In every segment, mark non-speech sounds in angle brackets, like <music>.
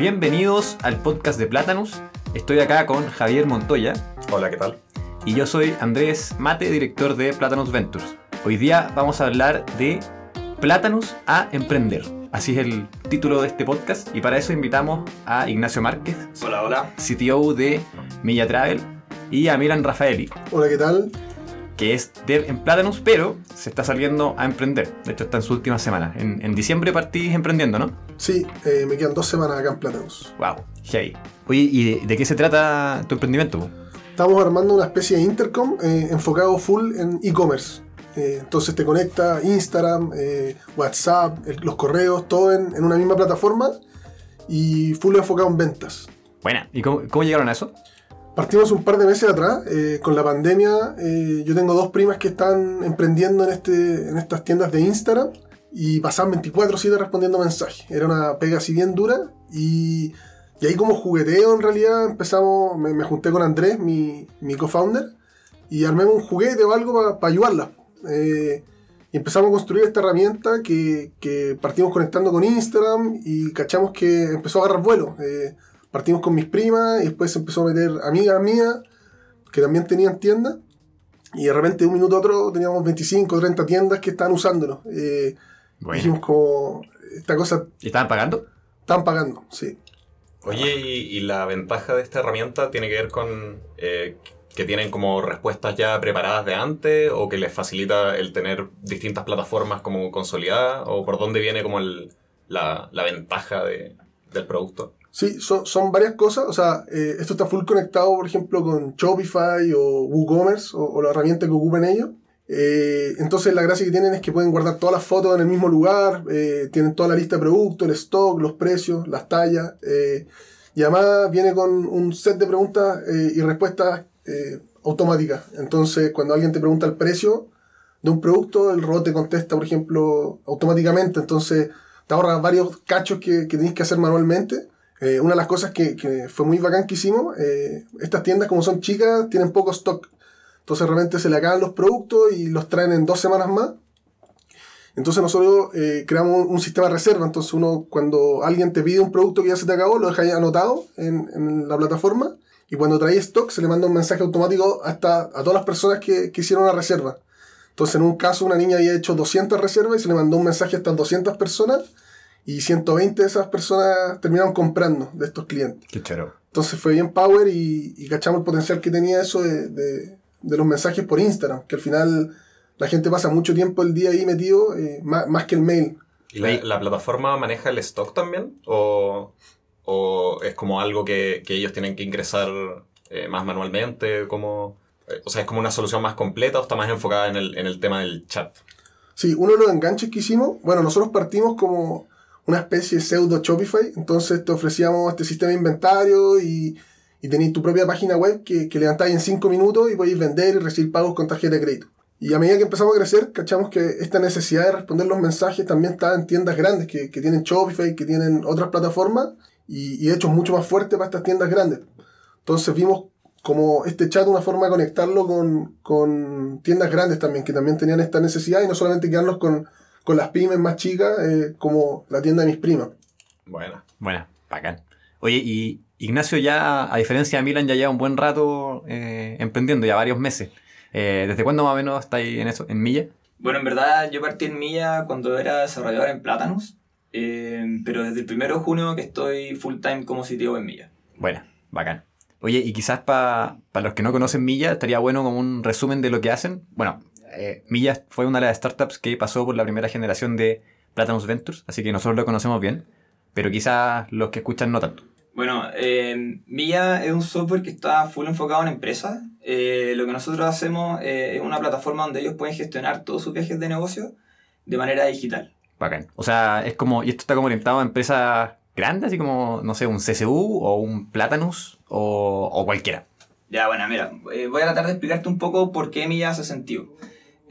Bienvenidos al podcast de Plátanos. Estoy acá con Javier Montoya. Hola, ¿qué tal? Y yo soy Andrés Mate, director de Plátanos Ventures. Hoy día vamos a hablar de Plátanos a Emprender. Así es el título de este podcast. Y para eso invitamos a Ignacio Márquez. Hola, hola. CTO de Milla Travel. Y a Milan Rafaeli. Hola, ¿qué tal? Que es dev en Plátanos, pero se está saliendo a emprender. De hecho, está en su última semana. En, diciembre partís emprendiendo, ¿no? Sí, eh, me quedan dos semanas acá en Plátanos. Wow, hey. Oye, ¿y de, qué se trata tu emprendimiento? Estamos armando una especie de intercom eh, enfocado full en e-commerce. Eh, entonces te conecta Instagram, WhatsApp, los correos, todo en, una misma plataforma y full enfocado en ventas. Buena, ¿y cómo llegaron a eso? Partimos un par de meses atrás, eh, con la pandemia, eh, yo tengo dos primas que están emprendiendo en, este, en estas tiendas de Instagram y pasaban 24/7 respondiendo mensajes. Era una pega así bien dura y, y ahí como jugueteo en realidad empezamos, me, junté con Andrés, mi, mi co-founder, y armé un juguete o algo para ayudarla. Eh, y empezamos a construir esta herramienta que, que, partimos conectando con Instagram y cachamos que empezó a agarrar vuelo partimos con mis primas y después se empezó a meter amigas mías que también tenían tiendas. Y de repente de un minuto a otro teníamos 25 o 30 tiendas que estaban usándolo. Eh, Dijimos como, esta cosa... ¿Y estaban pagando? Estaban pagando, sí. Oye, ¿y, la ventaja de esta herramienta tiene que ver con eh, que tienen como respuestas ya preparadas de antes o que les facilita el tener distintas plataformas como consolidadas o por dónde viene como la, la, ventaja de, del producto? Sí, son, varias cosas. O sea, eh, esto está full conectado, por ejemplo, con Shopify o WooCommerce o, o la herramienta que ocupen ellos. Eh, entonces la gracia que tienen es que pueden guardar todas las fotos en el mismo lugar, eh, tienen toda la lista de productos, el stock, los precios, las tallas. y además viene con un set de preguntas y respuestas automáticas. Entonces cuando alguien te pregunta el precio de un producto, el robot te contesta, por ejemplo, automáticamente. Entonces te ahorra varios cachos que, que tenés que hacer manualmente. Eh, una de las cosas que, fue muy bacán que hicimos, eh, estas tiendas como son chicas tienen poco stock. Entonces realmente se le acaban los productos y los traen en dos semanas más. Entonces nosotros eh, creamos un, sistema de reserva. Entonces uno cuando alguien te pide un producto que ya se te acabó, lo deja ahí anotado en, la plataforma. Y cuando trae stock se le manda un mensaje automático hasta a todas las personas que, hicieron la reserva. Entonces en un caso una niña había hecho 200 reservas y se le mandó un mensaje hasta 200 personas y 120 de esas personas terminaron comprando de estos clientes. Qué chero. Entonces fue bien power y, cachamos el potencial que tenía eso de, de, los mensajes por Instagram, que al final la gente pasa mucho tiempo el día ahí metido, eh, más, que el mail. ¿Y la, plataforma maneja el stock también? ¿O, o es como algo que, que, ellos tienen que ingresar eh, más manualmente? Como, eh, o sea, ¿es como una solución más completa o está más enfocada en el, en el tema del chat? Sí, uno de los enganches que hicimos, bueno, nosotros partimos como una especie de pseudo Shopify. Entonces te ofrecíamos este sistema de inventario y, y tenéis tu propia página web que, que levantáis en 5 minutos y podéis vender y recibir pagos con tarjeta de crédito. Y a medida que empezamos a crecer, cachamos que esta necesidad de responder los mensajes también está en tiendas grandes que, que tienen Shopify, que tienen otras plataformas y, y de hecho es mucho más fuerte para estas tiendas grandes. Entonces vimos como este chat una forma de conectarlo con, con tiendas grandes también, que también tenían esta necesidad y no solamente quedarnos con con las pymes más chicas, eh, como la tienda de mis primas. Bueno, bueno, bacán. Oye, y Ignacio ya, a diferencia de Milan, ya lleva un buen rato eh, emprendiendo, ya varios meses. Eh, ¿Desde cuándo más o menos estáis en eso, en Milla? Bueno, en verdad yo partí en Milla cuando era desarrollador en Plátanos, pero desde el primero de junio que estoy full time como sitio en Milla. Bueno, bacán. Oye, y quizás para los que no conocen Milla, estaría bueno como un resumen de lo que hacen. Bueno, eh, Milla fue una de las startups que pasó por la primera generación de Platinum Ventures, así que nosotros lo conocemos bien, pero quizás los que escuchan no tanto. Bueno, eh, Milla es un software que está full enfocado en empresas. Eh, lo que nosotros hacemos eh, es una plataforma donde ellos pueden gestionar todos sus viajes de negocio de manera digital. Bacán. O sea, es como, y esto está como orientado a empresas grandes, así como, no sé, un CSU o un Platanus o, o cualquiera. Ya, bueno, mira, voy a tratar de explicarte un poco por qué Milla hace sentido.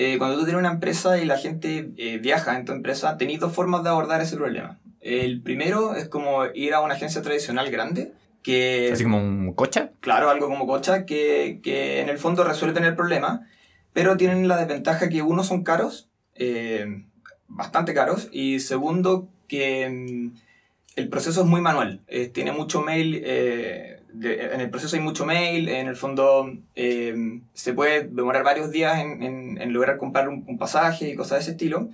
Eh, cuando tú tienes una empresa y la gente eh, viaja en tu empresa, tenéis dos formas de abordar ese problema. El primero es como ir a una agencia tradicional grande. Que, Así como un cocha. Claro, algo como cocha, que, que en el fondo resuelven el problema, pero tienen la desventaja que uno son caros, eh, bastante caros, y segundo que mm, el proceso es muy manual. Tiene mucho mail, de- en el proceso hay mucho mail, en el fondo eh, se puede demorar varios días en, en- en lograr comprar un, un pasaje y cosas de ese estilo.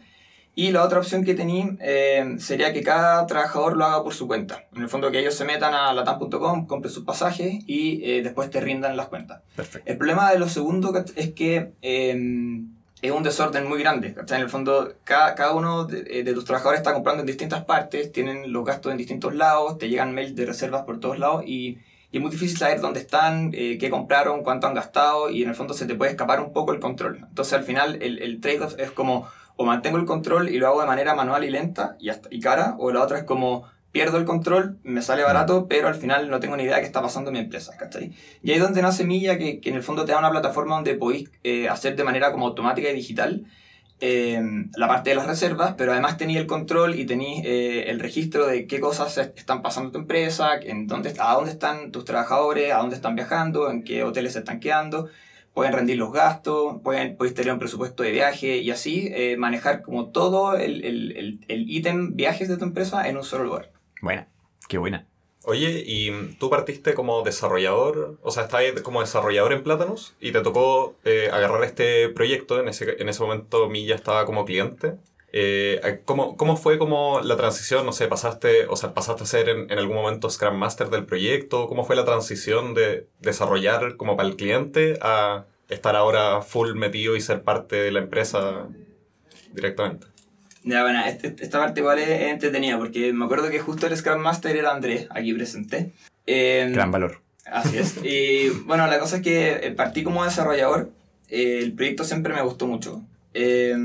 Y la otra opción que tenía eh, sería que cada trabajador lo haga por su cuenta. En el fondo que ellos se metan a latam.com, compren sus pasajes y eh, después te rindan las cuentas. Perfecto. El problema de lo segundo ¿cach- es que eh, es un desorden muy grande. ¿cachai? En el fondo, cada, cada uno de, eh, de tus trabajadores está comprando en distintas partes, tienen los gastos en distintos lados, te llegan mails de reservas por todos lados y, y es muy difícil saber dónde están, eh, qué compraron, cuánto han gastado y en el fondo se te puede escapar un poco el control. Entonces al final el, el trade-off es como o mantengo el control y lo hago de manera manual y lenta y, hasta- y cara, o la otra es como pierdo el control, me sale barato, pero al final no tengo ni idea de qué está pasando en mi empresa, ¿cachai? Y ahí es donde nace Milla, que, que en el fondo te da una plataforma donde podéis eh, hacer de manera como automática y digital eh, la parte de las reservas, pero además tenéis el control y tenéis eh, el registro de qué cosas están pasando en tu empresa, en dónde, a dónde están tus trabajadores, a dónde están viajando, en qué hoteles se están quedando. Pueden rendir los gastos, pueden, podéis tener un presupuesto de viaje y así eh, manejar como todo el el- el- el ítem viajes de tu empresa en un solo lugar. Buena. Qué buena. Oye, y tú partiste como desarrollador, o sea, estabas como desarrollador en Plátanos y te tocó eh, agarrar este proyecto, en ese, en ese momento Milla estaba como cliente. Eh, ¿cómo, ¿Cómo fue como la transición? No sé, pasaste, o sea, pasaste a ser en, en algún momento Scrum Master del proyecto. ¿Cómo fue la transición de desarrollar como para el cliente a estar ahora full metido y ser parte de la empresa directamente? Ya, bueno, este- esta parte igual es entretenida porque me acuerdo que justo el Scrum Master era Andrés, aquí presente. Eh, Gran valor. Así es. Y bueno, la cosa es que eh, partí como desarrollador. eh, el proyecto siempre me gustó mucho. Eh,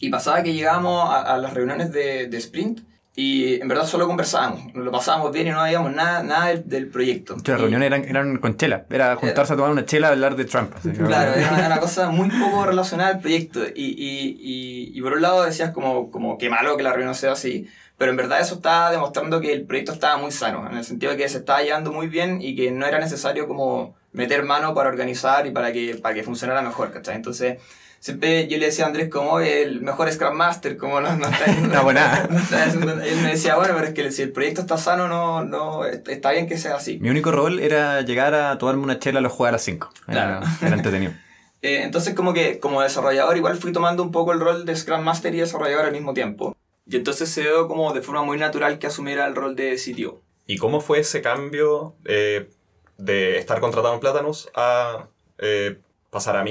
y pasaba que llegábamos a, a las reuniones de, de sprint y en verdad solo conversábamos. Lo pasábamos bien y no habíamos nada, nada del, del proyecto. Las Y- reuniones eran, eran con chela. Era juntarse a tomar una chela a hablar de Trump. así. Claro, era una, una cosa muy poco relacionada al proyecto. Y, y, y, por un lado decías como, como que malo que la reunión sea así, pero en verdad eso estaba demostrando que el proyecto estaba muy sano, en el sentido de que se estaba llevando muy bien y que no era necesario como meter mano para organizar y para que, para que funcionara mejor, ¿cachai? Entonces, siempre yo le decía a Andrés como el mejor Scrum Master, como no, no está <laughs> No, pues <laughs> nada. no haciendo- Él me decía, bueno, pero es que si el proyecto está sano, no, no, está bien que sea así. Mi único rol era llegar a tomarme una chela a los jueves a las 5. Era, Claro. era entretenido. <laughs> Eh, entonces como que como desarrollador igual fui tomando un poco el rol de Scrum Master y desarrollador al mismo tiempo. Y entonces se dio como de forma muy natural que asumiera el rol de CTO. ¿Y cómo fue ese cambio eh, de estar contratado en Plátanos a eh, pasar a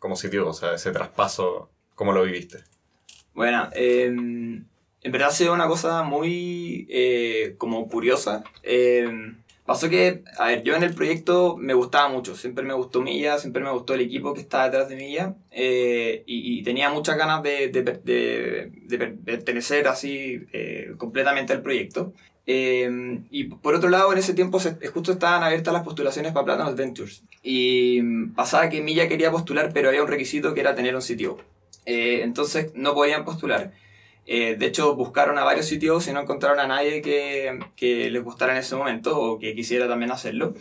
Como sitio? O sea, ese traspaso, ¿cómo lo viviste? Bueno, eh, en verdad ha sido una cosa muy eh, como curiosa. Eh, pasó que, a ver, yo en el proyecto me gustaba mucho, siempre me gustó Milla, siempre me gustó el equipo que estaba detrás de Milla eh, y, y tenía muchas ganas de, de, de- de per- pertenecer así eh, completamente al proyecto. Eh, y por otro lado, en ese tiempo se- justo estaban abiertas las postulaciones para Platinum Ventures. Y mm, pasaba que Milla quería postular, pero había un requisito que era tener un sitio. Eh, entonces no podían postular. Eh, de hecho, buscaron a varios sitios y no encontraron a nadie que, que les gustara en ese momento o que quisiera también hacerlo.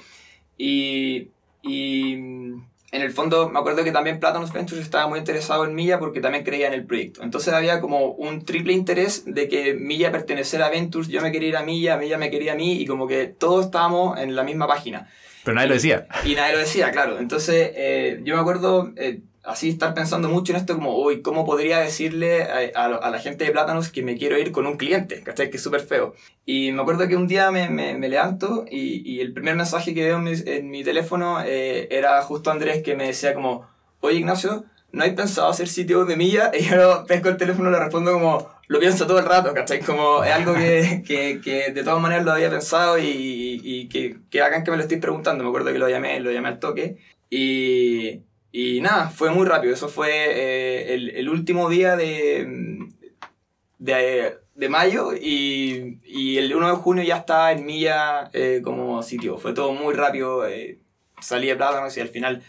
Y, y mm, en el fondo, me acuerdo que también Platinum Ventures estaba muy interesado en Milla porque también creía en el proyecto. Entonces había como un triple interés de que Milla perteneciera a Ventures, yo me quería ir a Milla, Milla me quería a mí y como que todos estábamos en la misma página. Pero nadie lo decía. Y nadie lo decía, claro. Entonces, eh, yo me acuerdo eh, así estar pensando mucho en esto, como, uy, ¿cómo podría decirle a, a- a la gente de Plátanos que me quiero ir con un cliente? ¿Cachai? Que es súper feo. Y me acuerdo que un día me, me, me levanto y, y el primer mensaje que veo en mi, en mi teléfono eh, era justo Andrés que me decía como, oye Ignacio, ¿no hay pensado hacer sitio de milla? <laughs> Y yo pesco el teléfono y le respondo como, lo pienso todo el rato, ¿cachai? Como es algo que, <laughs> que, que de todas maneras lo había pensado y, y que, que hagan que me lo estoy preguntando. Me acuerdo que lo llamé, lo llamé al toque. Y, y nada, fue muy rápido. Eso fue eh, el, el último día de, de, de mayo y, y el 1 de junio ya estaba en Milla eh, como sitio. Fue todo muy rápido. eh, salí de Plátanos y al final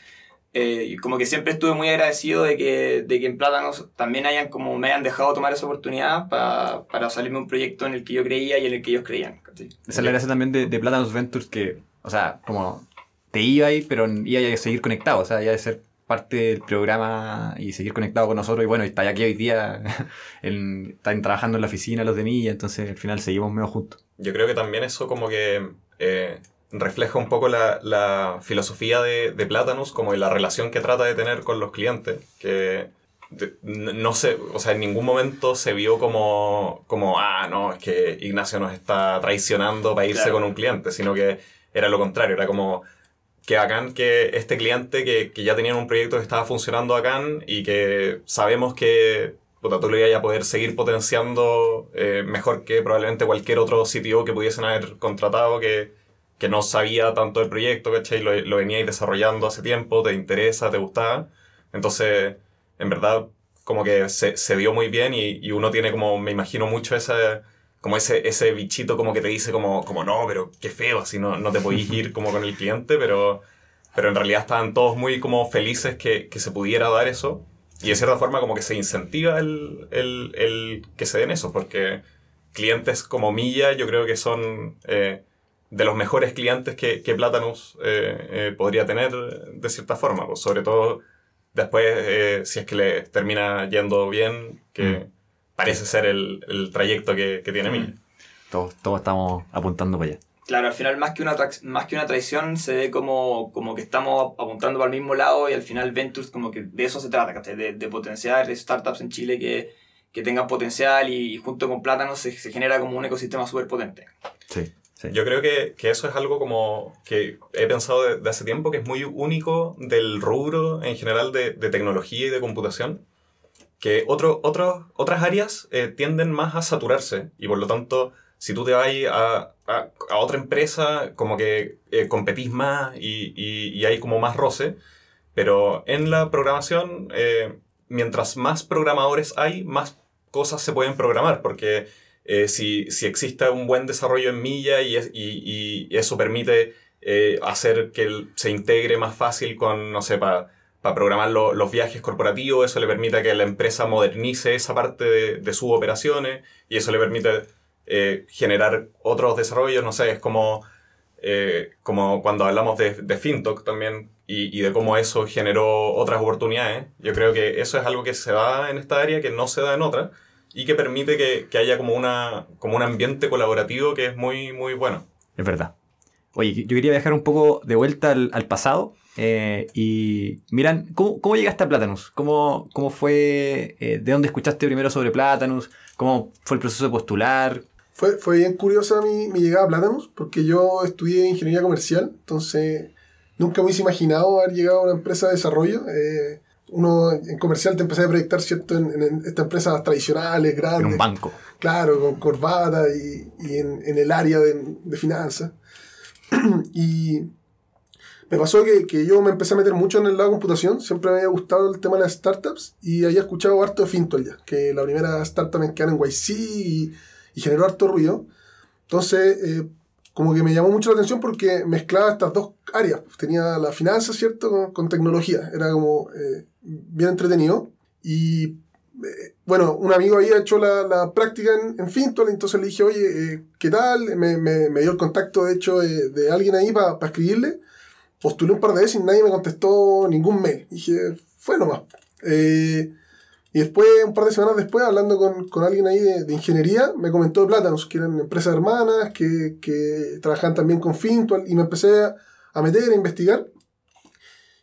eh, como que siempre estuve muy agradecido de que, de que en Plátanos también hayan como me hayan dejado tomar esa oportunidad pa- para salirme un proyecto en el que yo creía y en el que ellos creían. ¿cachai? Esa es la gracia también de, de Platinum Ventures que, o sea, como te iba ahí, pero iba a seguir conectado, o sea, iba a ser parte del programa y seguir conectado con nosotros. Y bueno, está aquí hoy día, <laughs> en, están trabajando en la oficina los de Milla, entonces al final seguimos medio juntos. Yo creo que también eso como que eh, refleja un poco la, la filosofía de, de Platanus, como la relación que trata de tener con los clientes, que no sé, o sea, en ningún momento se vio como, como, ah, no, es que Ignacio nos está traicionando para irse Claro. con un cliente, sino que era lo contrario, era como que que este cliente que, que ya tenían un proyecto que estaba funcionando bacán y que sabemos que puta, tú lo ibas a poder seguir potenciando eh, mejor que probablemente cualquier otro CTO que pudiesen haber contratado que, que no sabía tanto del proyecto, ¿cachai? Lo, lo veníais desarrollando hace tiempo, te interesa, te gustaba. Entonces, en verdad, como que se, se dio muy bien y, y uno tiene como, me imagino mucho ese, como ese, ese bichito como que te dice como, como no, pero qué feo, así no, no te podís <laughs> ir como con el cliente, pero, pero en realidad estaban todos muy como felices que, que se pudiera dar eso. Y de cierta forma como que se incentiva el, el, el que se den eso, porque clientes como Milla yo creo que son eh, de los mejores clientes que, que Platanus eh, eh, podría tener de cierta forma, pues sobre todo después eh, si es que le termina yendo bien, que parece ser el, el trayecto que, que tiene Milla. Todos, todos estamos apuntando para allá. Claro, al final más que una, más que una traición se ve como, como que estamos apuntando para el mismo lado y al final Ventures como que de eso se trata. De, de potenciar startups en Chile que, que tengan potencial y, junto con Plátano se, se genera como un ecosistema súper potente. Sí, sí. Yo creo que, que eso es algo como que he pensado de, de hace tiempo que es muy único del rubro en general de, de tecnología y de computación, que otras áreas eh, tienden más a saturarse y por lo tanto si tú te vas a, a, a otra empresa como que eh, competís más y, y- hay como más roce, pero en la programación eh, mientras más programadores hay, más cosas se pueden programar porque si, si existe un buen desarrollo en milla y, es- y- eso permite hacer que se integre más fácil con, no sé, para programar lo- los viajes corporativos, eso le permite que la empresa modernice esa parte de, de sus operaciones y eso le permite eh, generar otros desarrollos, no sé, es como, eh, como cuando hablamos de, de FinTech también y, y de cómo eso generó otras oportunidades. Yo creo que eso es algo que se da en esta área que no se da en otra y que permite que, que haya como, una, como un ambiente colaborativo que es muy, muy bueno. Es verdad. Oye, yo quería viajar un poco de vuelta al, al pasado. eh, y miran, ¿cómo, cómo llegaste a Platanus? ¿Cómo, cómo fue? eh, ¿De dónde escuchaste primero sobre Platanus? ¿Cómo fue el proceso de postular? Fue, fue bien curiosa mi, mi llegada a Platanus, porque yo estudié ingeniería comercial, entonces nunca me hubiese imaginado haber llegado a una empresa de desarrollo. Eh, uno en comercial te empecé a proyectar, ¿cierto?, en, en estas empresas tradicionales, En grandes. un banco. Claro, con corbata y, y en, en el área de, de finanzas. <clears throat> y me pasó que, que yo me empecé a meter mucho en el lado de computación, siempre me había gustado el tema de las startups y había escuchado harto de Fintol ya, que la primera startup en quedar en YC y, y generó harto ruido. Entonces, eh, como que me llamó mucho la atención porque mezclaba estas dos áreas. Tenía la finanza, ¿cierto?, con, con tecnología. Era como eh, bien entretenido. Y eh, bueno, un amigo había hecho la, la práctica en, en Fintol, entonces le dije, oye, eh, ¿qué tal? Me, me- me dio el contacto, de hecho, de, de alguien ahí para escribirle. Postulé un par de veces y nadie me contestó ningún mail. dije, fue nomás. Eh, y después, un par de semanas después, hablando con, con alguien ahí de, de ingeniería, me comentó de Plátanos, que eran empresas hermanas, que, que trabajaban también con Fintol, y me empecé a, a meter, a investigar.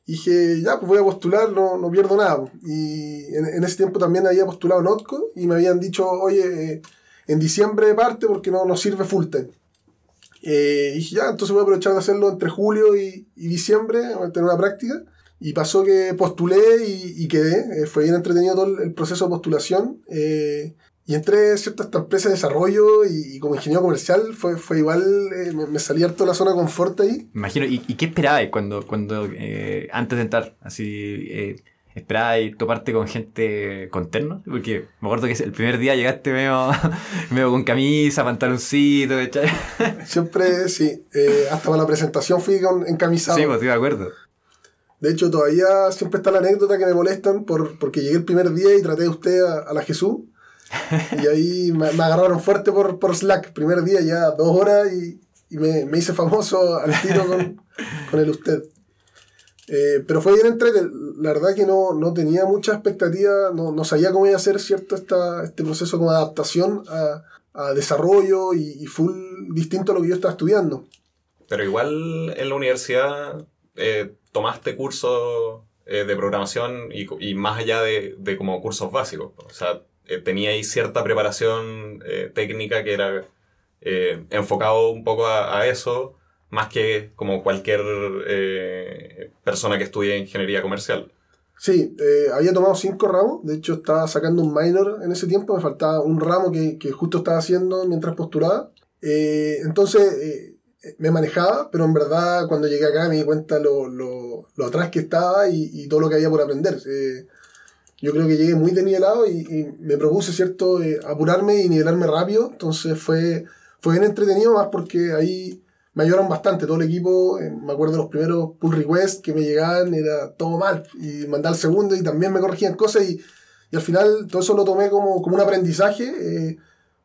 Y dije, ya, pues voy a postular, no, no pierdo nada. Y en, en ese tiempo también había postulado Notco y me habían dicho, oye, eh, en diciembre parte porque no nos sirve full time. Eh, y dije, ya, entonces voy a aprovechar de hacerlo entre julio y, y diciembre, voy a tener una práctica. Y pasó que postulé y, y quedé. Eh, fue bien entretenido todo el, el proceso de postulación. Eh, y entré ¿cierto? a esta empresa de desarrollo y, y como ingeniero comercial fue, fue igual, eh, me, me salí harto de la zona de confort ahí. Imagino, ¿y, y qué esperabas cuando, cuando eh, antes de entrar? Así, eh, ¿esperabas toparte con gente con terno? Porque me acuerdo que el primer día llegaste medio, <laughs> medio con camisa, pantaloncito, ¿cachai? <laughs> Siempre, sí. eh, hasta para la presentación fui con, encamisado. Sí, pues estoy de acuerdo. De hecho, todavía siempre está la anécdota que me molestan por, porque llegué el primer día y traté de usted a, a la Jesús. Y ahí me, me agarraron fuerte por, por Slack. Primer día ya dos horas y, y me, me hice famoso al tiro con, <laughs> con el usted. Eh, pero fue bien entrete. La verdad que no, no tenía mucha expectativa, no, no sabía cómo iba a ser cierto esta, este proceso como adaptación a, a desarrollo y, y full distinto a lo que yo estaba estudiando. Pero igual en la universidad eh, tomaste cursos eh, de programación y, y más allá de, de, como cursos básicos. O sea, eh, teníais cierta preparación eh, técnica que era eh, enfocado un poco a, a, eso, más que como cualquier eh, persona que estudie ingeniería comercial. Sí, eh, había tomado cinco ramos, de hecho estaba sacando un minor en ese tiempo, me faltaba un ramo que, que justo estaba haciendo mientras postulaba. Eh, entonces me manejaba, pero en verdad cuando llegué acá me di cuenta lo, lo, lo atrás que estaba y, y, todo lo que había por aprender. Eh, yo creo que llegué muy desnivelado y, y me propuse, ¿cierto?, eh, apurarme y nivelarme rápido, entonces fue, fue bien entretenido, más porque ahí me ayudaron bastante, todo el equipo, eh, me acuerdo los primeros pull requests que me llegaban, era todo mal, y mandaba el segundo y también me corregían cosas y, y al final todo eso lo tomé como, como un aprendizaje, eh,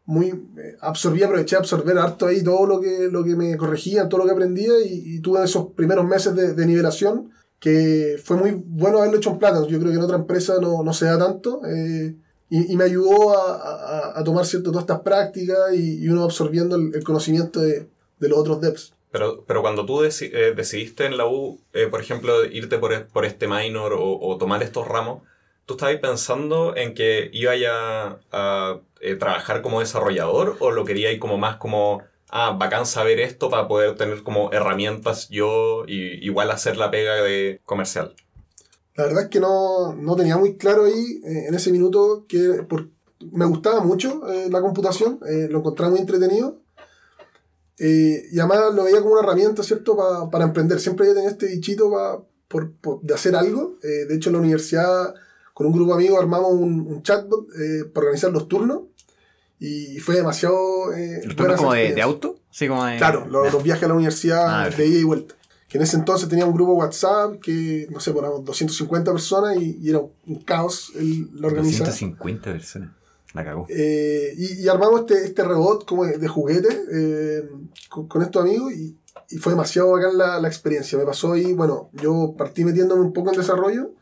muy eh, absorbí, aproveché a absorber harto ahí todo lo que, lo que me corregían, todo lo que aprendía y, y tuve esos primeros meses de, de, nivelación que fue muy bueno haberlo hecho en Platinum, yo creo que en otra empresa no, no se da tanto. Eh, y, y, me ayudó a, a, a, tomar cierto, todas estas prácticas y, y uno absorbiendo el, conocimiento de, de los otros devs. Pero, pero cuando tú deci eh, decidiste en la U, eh, por ejemplo, irte por, por este minor o, o, tomar estos ramos, ¿tú estabas pensando en que iba a, a trabajar como desarrollador o lo querías como más como, ah, bacán saber esto para poder tener como herramientas yo y igual hacer la pega de comercial? La verdad es que no, no tenía muy claro ahí eh, en ese minuto que por, me gustaba mucho eh, la computación, lo encontraba muy entretenido eh, y además lo veía como una herramienta, ¿cierto?, pa, para emprender. Siempre había tenido este bichito pa, por, por, de hacer algo. Eh, de hecho, en la universidad, con un grupo de amigos, armamos un, un chatbot eh, para organizar los turnos. Y fue demasiado. Eh, ¿Los turnos como de, de, auto? Sí, como de... Claro, los, los viajes a la universidad ah, de ida y vuelta. Que en ese entonces tenía un grupo WhatsApp que, no sé, poníamos 250 personas y, y era un caos el, la organización. 250 personas. La cagó. Eh, y, y, armamos este, este robot como de, juguete eh, con, con, estos amigos y, y, fue demasiado bacán la, la, experiencia. Me pasó ahí, bueno, yo partí metiéndome un poco en desarrollo.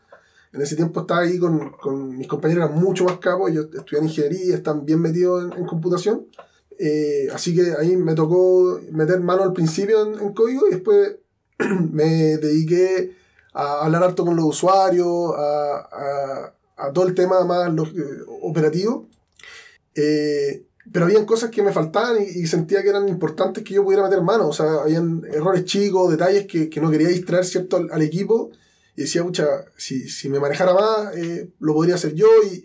En ese tiempo estaba ahí con, con mis compañeros, eran mucho más capos. Yo estudié ingeniería, están bien metidos en, en computación. Eh, así que ahí me tocó meter mano al principio en, código y después <clears throat> me dediqué a hablar harto con los usuarios, a, a, todo el tema más los, eh, operativo. Eh, pero habían cosas que me faltaban y, sentía que eran importantes que yo pudiera meter mano. O sea, habían errores chicos, detalles que, que no quería distraer ¿cierto? Al, equipo. Y decía, pucha, si, si me manejara más, eh, lo podría hacer yo. Y,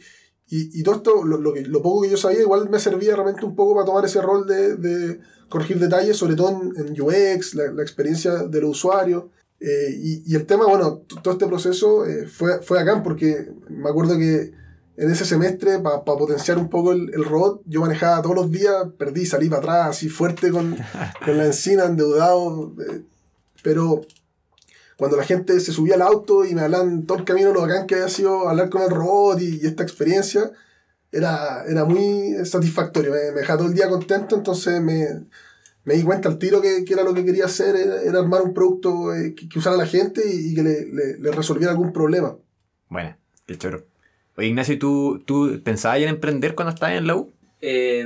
y, y todo esto, lo, lo, que, lo, poco que yo sabía, igual me servía realmente un poco para tomar ese rol de, de corregir detalles, sobre todo en, en UX, la, la, experiencia del usuario. Eh, y, y, el tema, bueno, todo este proceso eh, fue, fue acá porque me acuerdo que en ese semestre, para pa potenciar un poco el, el, robot, yo manejaba todos los días, perdí, salí para atrás, así fuerte con, <laughs> con la encina, endeudado. Eh, pero cuando la gente se subía al auto y me hablaban todo el camino lo bacán que había sido hablar con el robot y, y esta experiencia, era, era muy satisfactorio, me, me, dejaba todo el día contento, entonces me, me di cuenta al tiro que, que, era lo que quería hacer, era, era armar un producto eh, que, que, usara la gente y, y que le, le, le, resolviera algún problema. Bueno, qué choro. Oye, Ignacio, ¿tú, ¿tú pensabas en emprender cuando estabas en la U? Eh,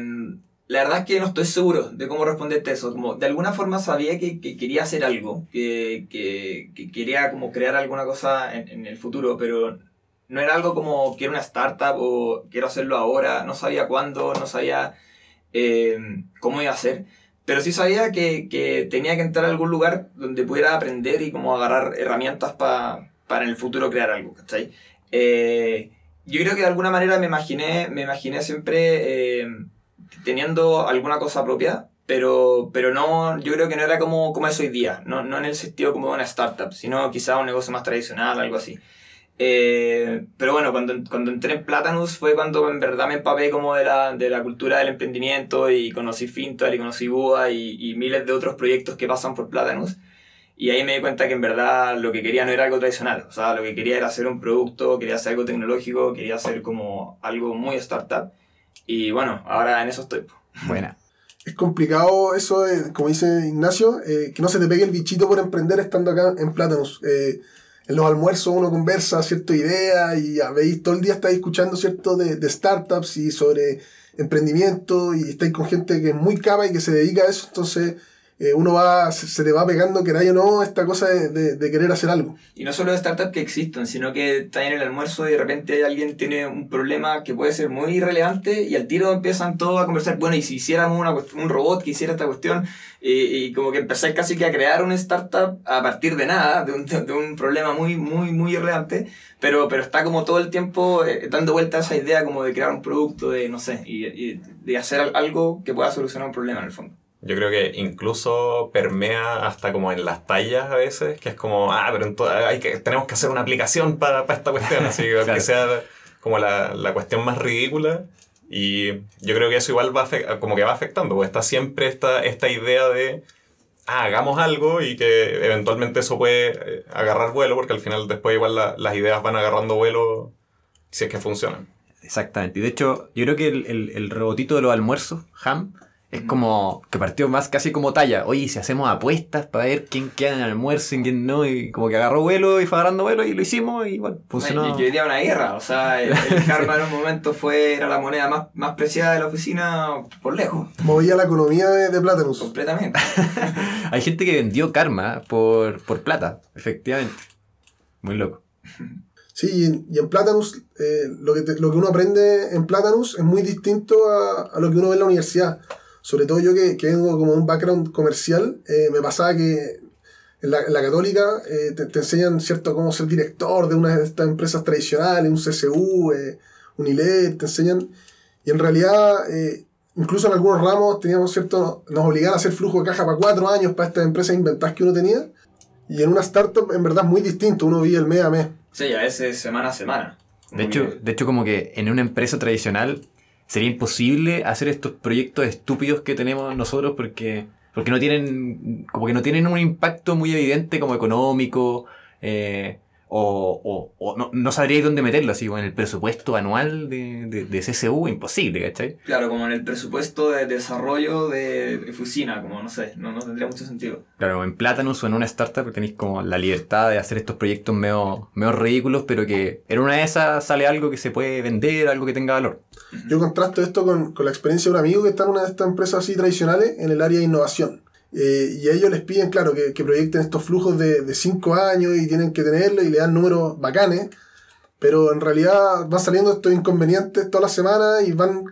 la verdad es que no estoy seguro de cómo responderte eso. Como de alguna forma sabía que, que quería hacer algo, que, que, que, quería como crear alguna cosa en, en, el futuro, pero no era algo como quiero una startup o quiero hacerlo ahora. No sabía cuándo, no sabía eh, cómo iba a ser. Pero sí sabía que, tenía que entrar a algún lugar donde pudiera aprender y como agarrar herramientas pa, para en el futuro crear algo, ¿cachai? Eh, yo creo que de alguna manera me imaginé, me imaginé siempre eh, teniendo alguna cosa propia, pero, pero no, yo creo que no era como, como es hoy día, no, no en el sentido como de una startup, sino quizá un negocio más tradicional, algo así. Eh, pero bueno, cuando, cuando entré en Platanus fue cuando en verdad me empapé como de la, de la cultura del emprendimiento y conocí Fintual y conocí Bua y, y miles de otros proyectos que pasan por Platanus. Y ahí me di cuenta que en verdad lo que quería no era algo tradicional. O sea, lo que quería era hacer un producto, quería hacer algo tecnológico, quería hacer como algo muy startup. Y bueno, ahora en eso estoy. <laughs> Buena. Es complicado eso, de, como dice Ignacio, eh, que no se te pegue el bichito por emprender estando acá en Platanus. Eh, en los almuerzos uno conversa ciertas ideas y veis todo el día estáis escuchando cierto de, de startups y sobre emprendimiento y estáis con gente que es muy capa y que se dedica a eso, entonces eh, uno va, se, se te va pegando, que o no, esta cosa de, de- querer hacer algo. Y no solo de startups que existen, sino que está en el almuerzo y de repente alguien tiene un problema que puede ser muy relevante y al tiro empiezan todos a conversar, bueno, y si hiciéramos una, un robot que hiciera esta cuestión, y, como que empezáis casi que a crear una startup a partir de nada, de un, de un problema muy, muy, muy irrelevante, pero, pero está como todo el tiempo eh, dando vuelta a esa idea como de crear un producto, de, no sé, y, y de hacer al- algo que pueda solucionar un problema en el fondo. Yo creo que incluso permea hasta como en las tallas a veces, que es como, ah, pero ento- hay que, tenemos que hacer una aplicación para esta cuestión, así <laughs> que, Claro. sea como la, la cuestión más ridícula. Y yo creo que eso igual va como que va afectando, porque está siempre esta, esta idea de, ah, hagamos algo y que eventualmente eso puede eh, agarrar vuelo, porque al final después igual la- las ideas van agarrando vuelo si es que funcionan. Exactamente. Y de hecho, yo creo que el, el, el robotito de los almuerzos, Ham, es como que partió más casi como talla. Oye, si hacemos apuestas para ver quién queda en el almuerzo y quién no, y como que agarró vuelo y fue agarrando vuelo y lo hicimos y bueno, funcionó. Y que hoy día una guerra, o sea, el, el <laughs> karma en un momento fue, era la moneda más, más preciada de la oficina por lejos, Movía la economía de, de Platanus. completamente. <laughs> Hay gente que vendió karma por, por plata, efectivamente. Muy loco. Sí, y en, y en Platanus, eh, lo, que te- lo que uno aprende en Platanus es muy distinto a, a lo que uno ve en la universidad. Sobre todo yo que, que vengo como de un background comercial, eh, me pasaba que en la, en la católica eh, te, te enseñan cierto cómo ser director de una de estas empresas tradicionales, un CSU, eh, un ILET, te enseñan. Y en realidad, eh, incluso en algunos ramos teníamos cierto, nos obligaban a hacer flujo de caja para cuatro años para estas empresas inventadas que uno tenía. Y en una startup, en verdad, es muy distinto. Uno vive el mes a mes. Sí, a veces semana a semana. De hecho, de hecho, como que en una empresa tradicional sería imposible hacer estos proyectos estúpidos que tenemos nosotros porque, porque no tienen, como que no tienen un impacto muy evidente como económico, eh, o, o, o no, no sabríais dónde meterlo, así como en el presupuesto anual de, de, de CSU, imposible, ¿cachai? Claro, como en el presupuesto de desarrollo de oficina, como no sé, no, no tendría mucho sentido. Claro, en Platanus o en una startup tenéis como la libertad de hacer estos proyectos medio, medio ridículos, pero que en una de esas sale algo que se puede vender, algo que tenga valor. Yo contrasto esto con, con la experiencia de un amigo que está en una de estas empresas así tradicionales en el área de innovación. Eh, y a ellos les piden, claro, que, proyecten estos flujos de, de cinco años y tienen que tenerlo y le dan números bacanes, pero en realidad van saliendo estos inconvenientes todas las semanas y van,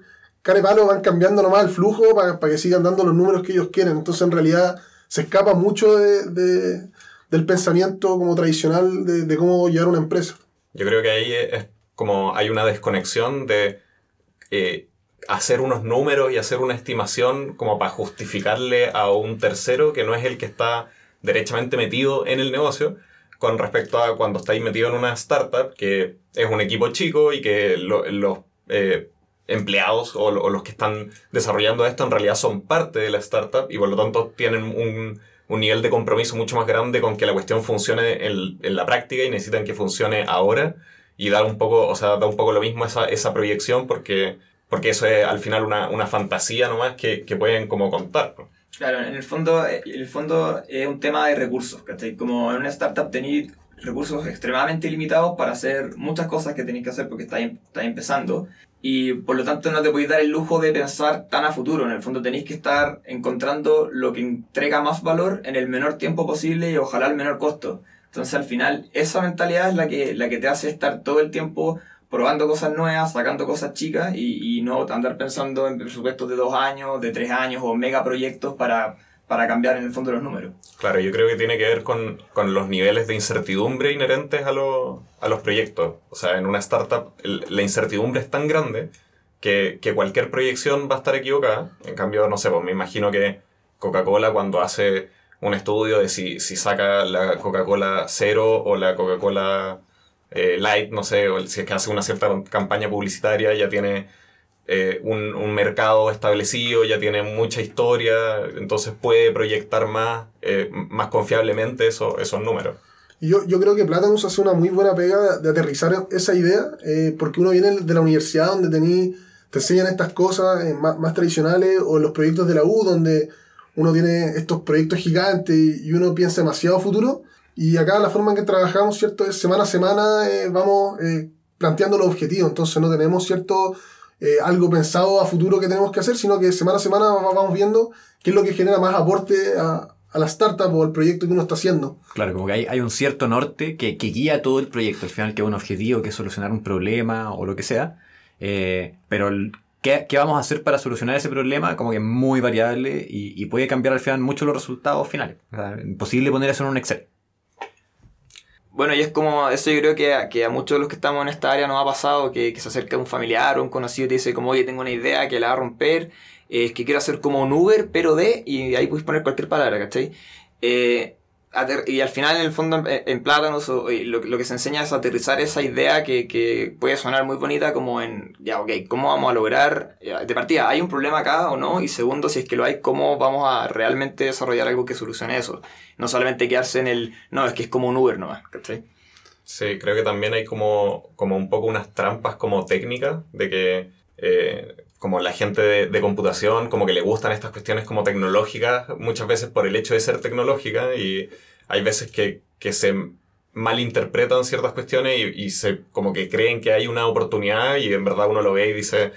cara y palo, van cambiando nomás el flujo para, para que sigan dando los números que ellos quieren. Entonces en realidad se escapa mucho de, de- del pensamiento como tradicional de, de cómo llevar una empresa. Yo creo que ahí es como hay una desconexión de eh, hacer unos números y hacer una estimación como para justificarle a un tercero que no es el que está derechamente metido en el negocio con respecto a cuando estáis metido en una startup que es un equipo chico y que lo- los eh, empleados o, lo- o los que están desarrollando esto en realidad son parte de la startup y por lo tanto tienen un, nivel de compromiso mucho más grande con que la cuestión funcione en, la práctica y necesitan que funcione ahora. Y dar un poco, o sea, da un poco lo mismo esa proyección porque, porque eso es al final una, una fantasía nomás que, que pueden como contar. Claro, en el fondo, eh, el fondo es un tema de recursos, ¿cachai? Como en una startup tenéis recursos extremadamente limitados para hacer muchas cosas que tenéis que hacer porque estáis, estáis empezando y por lo tanto no te podéis dar el lujo de pensar tan a futuro. En el fondo tenéis que estar encontrando lo que entrega más valor en el menor tiempo posible y ojalá al menor costo. Entonces al final esa mentalidad es la que, la que te hace estar todo el tiempo probando cosas nuevas, sacando cosas chicas y, y no andar pensando en presupuestos de dos años, de tres años o megaproyectos para, para cambiar en el fondo los números. Claro, yo creo que tiene que ver con, con los niveles de incertidumbre inherentes a, lo- a los proyectos. O sea, en una startup la incertidumbre es tan grande que, que cualquier proyección va a estar equivocada. En cambio, no sé, pues me imagino que Coca-Cola cuando hace un estudio de si, si saca la Coca-Cola cero o la Coca-Cola eh, light, no sé, o si es que hace una cierta campaña publicitaria, ya tiene eh, un, mercado establecido, ya tiene mucha historia, entonces puede proyectar más, eh, más confiablemente eso- esos números. Yo, yo creo que Platanus hace una muy buena pega de, aterrizar esa idea, eh, porque uno viene de la universidad donde tení, te enseñan estas cosas más, más tradicionales, o los proyectos de la U, donde uno tiene estos proyectos gigantes y, uno piensa demasiado futuro. Y acá la forma en que trabajamos, ¿cierto? Es semana a semana eh, vamos eh, planteando los objetivos. Entonces no tenemos, ¿cierto? Eh, algo pensado a futuro que tenemos que hacer, sino que semana a semana va- vamos viendo qué es lo que genera más aporte a, a la startup o al proyecto que uno está haciendo. Claro, como que hay, hay un cierto norte que, que guía todo el proyecto. Al final, que es un objetivo, que es solucionar un problema o lo que sea. Pero ¿qué, qué vamos a hacer para solucionar ese problema? Como que es muy variable y, puede cambiar al final mucho los resultados finales. Imposible poner eso en un Excel. Bueno, y es como, eso yo creo que a, que a muchos de los que estamos en esta área nos ha pasado, que, que se acerca un familiar o un conocido y te dice como, oye, tengo una idea que la va a romper, eh, es que quiero hacer como un Uber, pero de, y ahí puedes poner cualquier palabra, ¿cachai? Eh, y al final, en el fondo, en, Plátanos, lo, lo que se enseña es aterrizar esa idea que, puede sonar muy bonita como en, ya, ok, ¿cómo vamos a lograr? De partida, ¿hay un problema acá o no? Y segundo, si es que lo hay, ¿cómo vamos a realmente desarrollar algo que solucione eso? No solamente quedarse en el, no, es que es como un Uber nomás, ¿cachai? Sí, creo que también hay como, como un poco unas trampas como técnicas de que eh, como la gente de, de computación como que le gustan estas cuestiones como tecnológicas muchas veces por el hecho de ser tecnológica y hay veces que, que se malinterpretan ciertas cuestiones y, y se como que creen que hay una oportunidad y en verdad uno lo ve y dice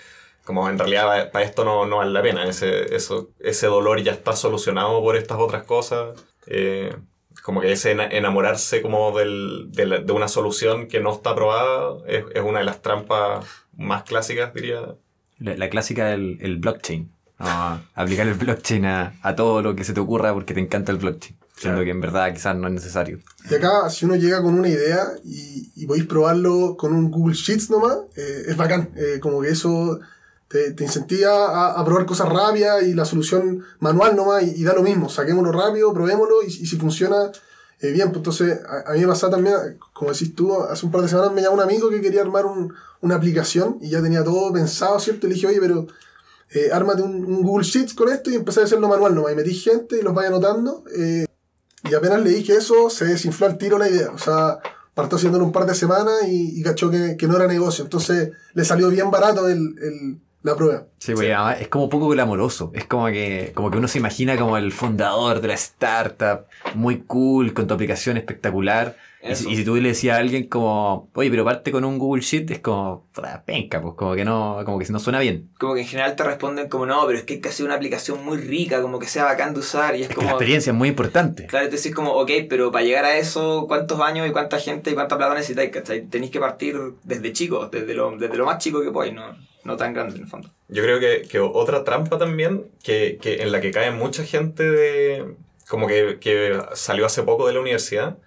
como en realidad para esto no, no vale la pena, ese, eso, ese dolor ya está solucionado por estas otras cosas. Eh, como que ese ena- enamorarse como del, de, la- de una solución que no está probada es, es una de las trampas más clásicas, diría. La, la clásica del el blockchain. ¿no? aplicar el blockchain a, a todo lo que se te ocurra porque te encanta el blockchain. Siendo Claro. que en verdad quizás no es necesario. Y acá, si uno llega con una idea y, y podéis probarlo con un Google Sheets nomás, eh, es bacán. Eh, como que eso te, te incentiva a, a probar cosas rápidas y la solución manual nomás y, y da lo mismo. Saquémoslo rápido, probémoslo y, y si funciona, eh, bien. Pues entonces, a, mí me pasa también, como decís tú, hace un par de semanas me llamó un amigo que quería armar un- una aplicación y ya tenía todo pensado, ¿cierto? Y le dije, oye, pero eh, ármate un, un Google Sheets con esto y empecé a hacerlo manual nomás. Y metí gente y los vaya anotando. eh, y apenas le dije eso, se desinfló al tiro la idea. O sea, partió haciéndolo un par de semanas y, y cachó que, que no era negocio. Entonces le salió bien barato el, el- la prueba. Sí, además es como poco glamoroso. Es como que, como que uno se imagina como el fundador de la startup, muy cool, con tu aplicación espectacular. Y si, Eso. y si tú le decías a alguien como, oye, pero parte con un Google Sheet, es como, penca, pues como que no, como que no suena bien. Como que en general te responden como, no, pero es que hay que hacer una aplicación muy rica, como que sea bacán de usar, y es Es que como... la experiencia es muy importante. Claro, te decís como, ok, pero para llegar a eso, ¿cuántos años y cuánta gente y cuánta plata necesitáis? ¿cachai? Tenéis que partir desde chico, desde lo, desde lo más chico que podáis, no, no tan grande en el fondo. Yo creo que, que otra trampa también, que, que en la que cae mucha gente de. como que, que salió hace poco de la universidad,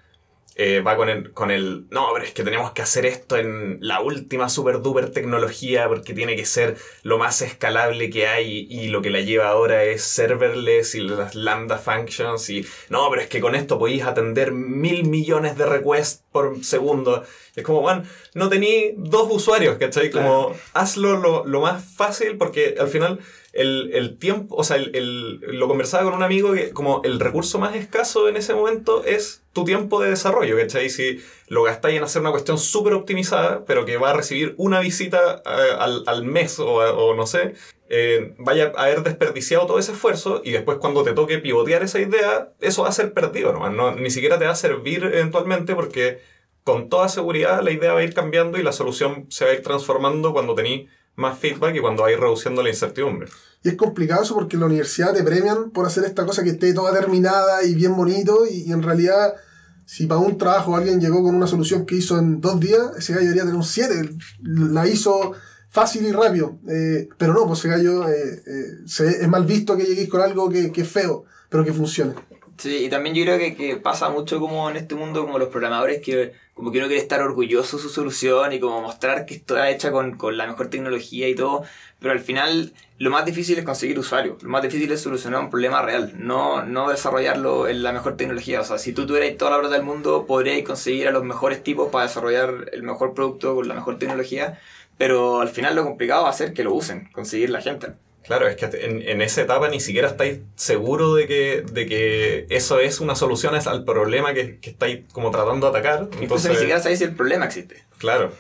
eh, va con el, con el. No, pero es que tenemos que hacer esto en la última super duper tecnología porque tiene que ser lo más escalable que hay y lo que la lleva ahora es serverless y las lambda functions y. No, pero es que con esto podéis atender mil millones de requests por segundo. Es como, bueno, no tení dos usuarios, ¿cachai? Como, hazlo lo, lo más fácil porque al final el, el tiempo, o sea, el, el- lo conversaba con un amigo que como el recurso más escaso en ese momento es tu tiempo de desarrollo, ¿cachai? Si lo gastáis en hacer una cuestión súper optimizada, pero que va a recibir una visita eh, al, al mes o, o no sé, eh, vaya a haber desperdiciado todo ese esfuerzo y después cuando te toque pivotear esa idea, eso va a ser perdido nomás, no, ni siquiera te va a servir eventualmente porque con toda seguridad la idea va a ir cambiando y la solución se va a ir transformando cuando tenéis más feedback y cuando vais reduciendo la incertidumbre. Y es complicado eso porque en la universidad te premian por hacer esta cosa que esté toda terminada y bien bonito. Y, y en realidad, si para un trabajo alguien llegó con una solución que hizo en dos días, ese gallo debería tener un 7. La hizo fácil y rápido. Eh, pero no, pues ese gallo eh, eh, se- es mal visto que lleguéis con algo que, que es feo, pero que funcione. Sí, y también yo creo que, que pasa mucho como en este mundo, como los programadores, que como que uno quiere estar orgulloso de su solución y como mostrar que está hecha con, con la mejor tecnología y todo, pero al final lo más difícil es conseguir usuarios, lo más difícil es solucionar un problema real, no, no desarrollarlo en la mejor tecnología. O sea, si tú tuvieras toda la plata del mundo, podrías conseguir a los mejores tipos para desarrollar el mejor producto con la mejor tecnología, pero al final lo complicado va a ser que lo usen, conseguir la gente. Claro, es que en, en esa etapa ni siquiera estáis seguros de que, de que eso es una solución al problema que, que estáis como tratando de atacar. Incluso Entonces, ni siquiera sabéis si el problema existe. Claro,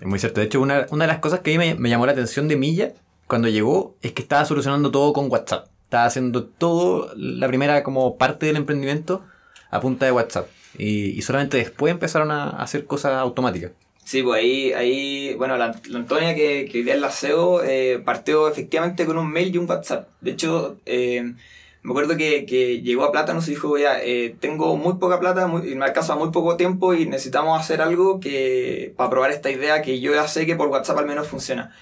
Es muy cierto. De hecho, una, una de las cosas que a mí me, me llamó la atención de Milla cuando llegó es que estaba solucionando todo con WhatsApp. Estaba haciendo todo, la primera como parte del emprendimiento a punta de WhatsApp. y, y solamente después empezaron a hacer cosas automáticas. Sí, pues ahí, ahí bueno, la, la Antonia que, que día es la CEO eh, partió efectivamente con un mail y un WhatsApp. De hecho, eh, me acuerdo que, que llegó a Plátanos y dijo, ya, eh, tengo muy poca plata, muy, me alcanza muy poco tiempo y necesitamos hacer algo que para probar esta idea que yo ya sé que por WhatsApp al menos funciona.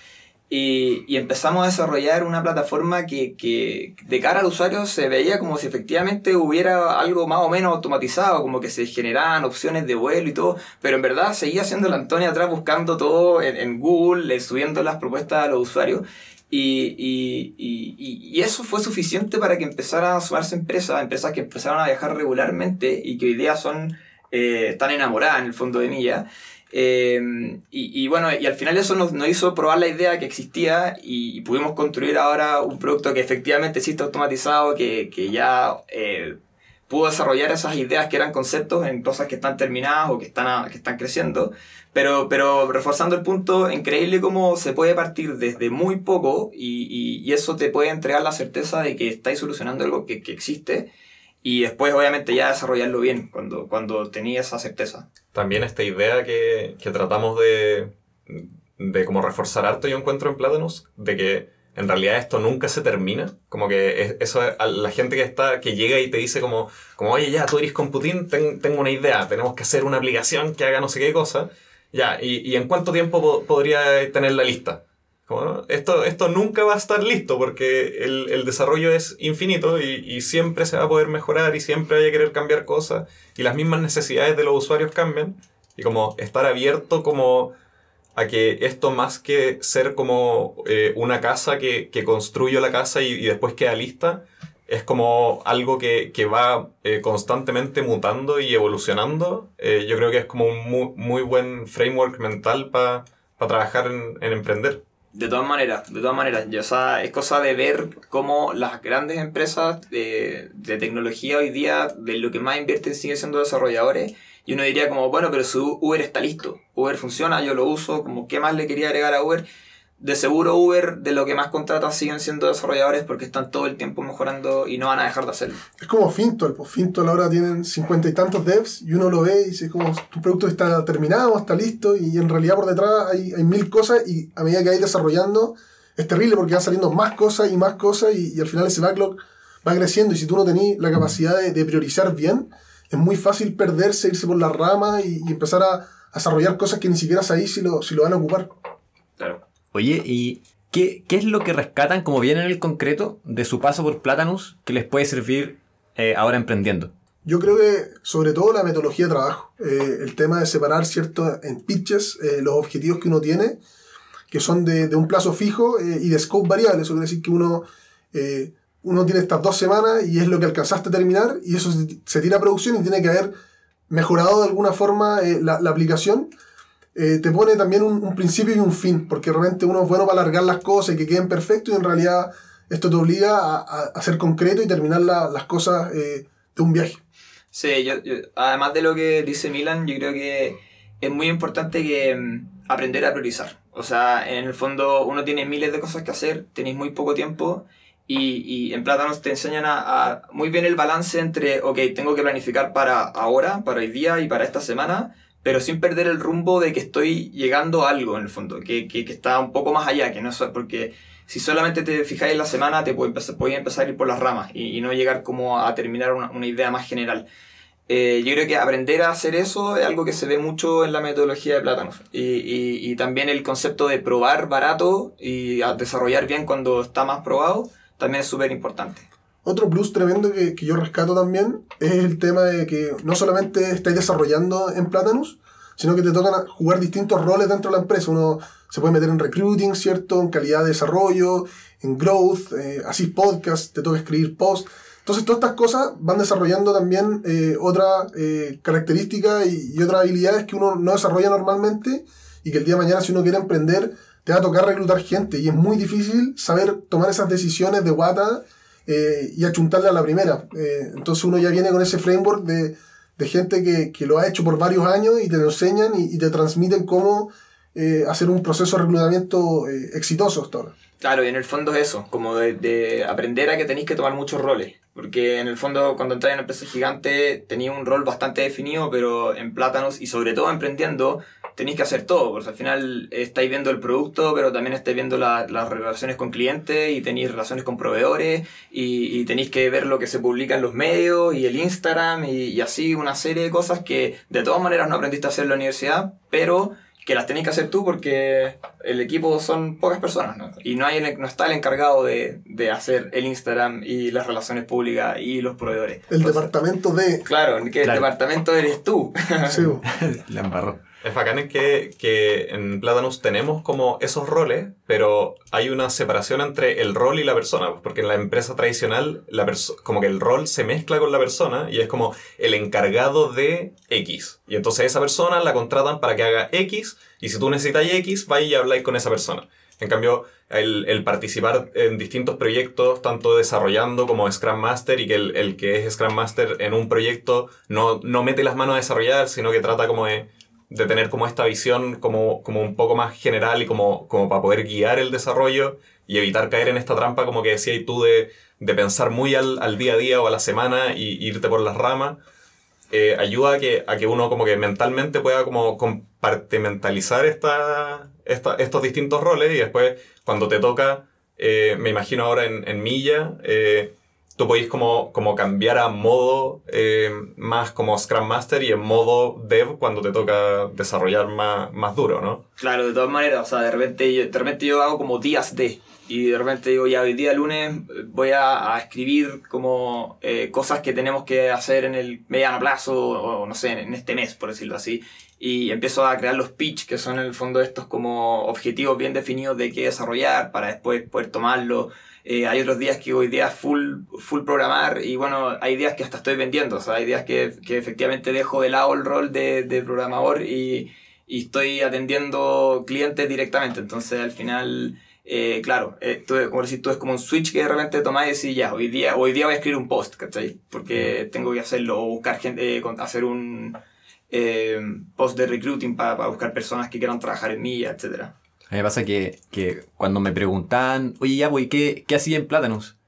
Y, y empezamos a desarrollar una plataforma que, que de cara al usuario se veía como si efectivamente hubiera algo más o menos automatizado, como que se generaban opciones de vuelo y todo, pero en verdad seguía siendo la Antonia atrás buscando todo en, en Google, eh, subiendo las propuestas a los usuarios. Y, y, y, eso fue suficiente para que empezaran a sumarse empresas, empresas que empezaron a viajar regularmente y que hoy día son, eh, están enamoradas en el fondo de Milla. Eh, y, y, bueno, y al final eso nos, nos, hizo probar la idea que existía y, pudimos construir ahora un producto que efectivamente existe automatizado, que, que ya eh, pudo desarrollar esas ideas que eran conceptos en cosas que están terminadas o que están, que están creciendo. Pero, pero reforzando el punto, increíble cómo se puede partir desde muy poco y, y eso te puede entregar la certeza de que estáis solucionando algo que, que existe y después obviamente ya desarrollarlo bien cuando, cuando tenía esa certeza. También esta idea que, que tratamos de, de como reforzar harto yo encuentro en Plátanos, de que en realidad esto nunca se termina, como que eso la gente que está que llega y te dice como, como oye ya, tú eres con Putin, ten, tengo una idea, tenemos que hacer una aplicación que haga no sé qué cosa, ya, y, y en cuánto tiempo po podría tener la lista. Esto, esto nunca va a estar listo porque el, el desarrollo es infinito y, y, siempre se va a poder mejorar y siempre hay que querer cambiar cosas y las mismas necesidades de los usuarios cambian y como estar abierto como a que esto más que ser como eh, una casa que, que construyo la casa y, y, después queda lista, es como algo que, que va eh, constantemente mutando y evolucionando. Eh, yo creo que es como un muy, muy buen framework mental para pa trabajar en, en emprender. De todas maneras, de todas maneras, o sea, es cosa de ver cómo las grandes empresas de, de, tecnología hoy día, de lo que más invierten, siguen siendo desarrolladores. Y uno diría como, bueno, pero su Uber está listo, Uber funciona, yo lo uso, como, ¿qué más le quería agregar a Uber? De seguro Uber, de lo que más contrata, siguen siendo desarrolladores porque están todo el tiempo mejorando y no van a dejar de hacerlo. Es como Fintol, pues Fintol ahora tienen cincuenta y tantos devs y uno lo ve y dice como tu producto está terminado, está listo y en realidad por detrás hay, hay mil cosas y a medida que hay desarrollando es terrible porque van saliendo más cosas y más cosas y, y al final ese backlog va creciendo y si tú no tenés la capacidad de, de priorizar bien, es muy fácil perderse, irse por la rama y, y empezar a, a, desarrollar cosas que ni siquiera sabéis si lo, si lo van a ocupar. Claro. Oye, ¿y qué, qué, es lo que rescatan, como viene en el concreto, de su paso por Platanus que les puede servir eh, ahora emprendiendo? Yo creo que sobre todo la metodología de trabajo, eh, el tema de separar cierto en pitches eh, los objetivos que uno tiene, que son de, de un plazo fijo y de scope variable, eso quiere decir que uno, uno tiene estas dos semanas y es lo que alcanzaste a terminar y eso se, tira a producción y tiene que haber mejorado de alguna forma la aplicación eh, te pone también un, un, principio y un fin, porque realmente uno es bueno para alargar las cosas y que queden perfectos y en realidad esto te obliga a, a, a ser concreto y terminar la, las cosas eh, de un viaje. Sí, yo, yo, además de lo que dice Milan, yo creo que es muy importante que um, aprender a priorizar. O sea, en el fondo uno tiene miles de cosas que hacer, tenéis muy poco tiempo y, y en Plátanos te enseñan a, a, muy bien el balance entre, ok, tengo que planificar para ahora, para hoy día y para esta semana, pero sin perder el rumbo de que estoy llegando a algo en el fondo, que, que, está un poco más allá, que no es porque si solamente te fijáis en la semana te puede empezar, puede empezar a ir por las ramas y, no llegar como a terminar una, una idea más general. Eh, yo creo que aprender a hacer eso es algo que se ve mucho en la metodología de plátanos. Y, y, y también el concepto de probar barato y desarrollar bien cuando está más probado también es súper importante. Otro plus tremendo que, que, yo rescato también es el tema de que no solamente estáis desarrollando en Platanus, sino que te tocan jugar distintos roles dentro de la empresa. Uno se puede meter en recruiting, ¿cierto? En calidad de desarrollo, en growth, eh, así podcast, te toca escribir post. Entonces todas estas cosas van desarrollando también eh, otras eh, características y, y, otras habilidades que uno no desarrolla normalmente y que el día de mañana si uno quiere emprender te va a tocar reclutar gente y es muy difícil saber tomar esas decisiones de guata eh, y achuntarle a la primera. Eh, entonces uno ya viene con ese framework de, de gente que, que, lo ha hecho por varios años y te lo enseñan y, te transmiten cómo eh, hacer un proceso de reclutamiento exitoso hasta. Claro, y en el fondo es eso, como de, de aprender a que tenéis que tomar muchos roles. Porque en el fondo, cuando entráis en una empresa gigante, tenía un rol bastante definido, pero en Plátanos y sobre todo emprendiendo, tenéis que hacer todo. Porque al final estáis viendo el producto, pero también estáis viendo la- las relaciones con clientes y tenéis relaciones con proveedores y, y tenéis que ver lo que se publica en los medios y el Instagram y, y así una serie de cosas que de todas maneras no aprendiste a hacer en la universidad, pero que las tenéis que hacer tú porque el equipo son pocas personas, ¿no? Y no, hay el- no está el encargado de, de hacer el Instagram y las relaciones públicas y los proveedores. El Entonces, departamento de... Claro, que el Claro. departamento eres tú. Sí. <laughs> <laughs> La embarró. Es bacán es que, que en Platanus tenemos como esos roles, pero hay una separación entre el rol y la persona, pues, porque en la empresa tradicional la como que el rol se mezcla con la persona y es como el encargado de X. Y entonces esa persona la contratan para que haga X y si tú necesitas X, vais y habláis con esa persona. En cambio, el, el participar en distintos proyectos, tanto desarrollando como Scrum Master, y que el, el que es Scrum Master en un proyecto no, no mete las manos a desarrollar, sino que trata como de, de tener como esta visión como, como un poco más general y como, como para poder guiar el desarrollo y evitar caer en esta trampa, como que decías tú, de, de pensar muy al, al día a día o a la semana y irte por las ramas. eh, ayuda a que, a que uno como que mentalmente pueda como compartimentalizar esta, esta- estos distintos roles y después cuando te toca, eh, me imagino ahora en, en Milla, eh, tú podéis como, como cambiar a modo eh, más como Scrum Master y en modo Dev cuando te toca desarrollar más, más duro, ¿no? Claro, de todas maneras, o sea, de repente, yo, de repente yo hago como días de, y de repente digo, ya hoy día lunes voy a, a escribir como eh, cosas que tenemos que hacer en el mediano plazo, o no sé, en este mes, por decirlo así, y empiezo a crear los pitch, que son en el fondo estos como objetivos bien definidos de qué desarrollar para después poder tomarlo. Eh, hay otros días que hoy día full, full programar y bueno, hay días que hasta estoy vendiendo, o sea, hay días que, que efectivamente dejo de lado el rol de, de programador y, y estoy atendiendo clientes directamente. Entonces, al final, eh, claro, eh, tú, como decís tú, es como un switch que de repente tomás y decís, ya, hoy día, hoy día voy a escribir un post, ¿cachai? Porque tengo que hacerlo, o buscar gente, eh, hacer un eh, post de recruiting para buscar personas que quieran trabajar en mí, etcétera. A mí me pasa que, que cuando me preguntaban, oye, ya, pues, ¿qué, qué hacía en Plátanos?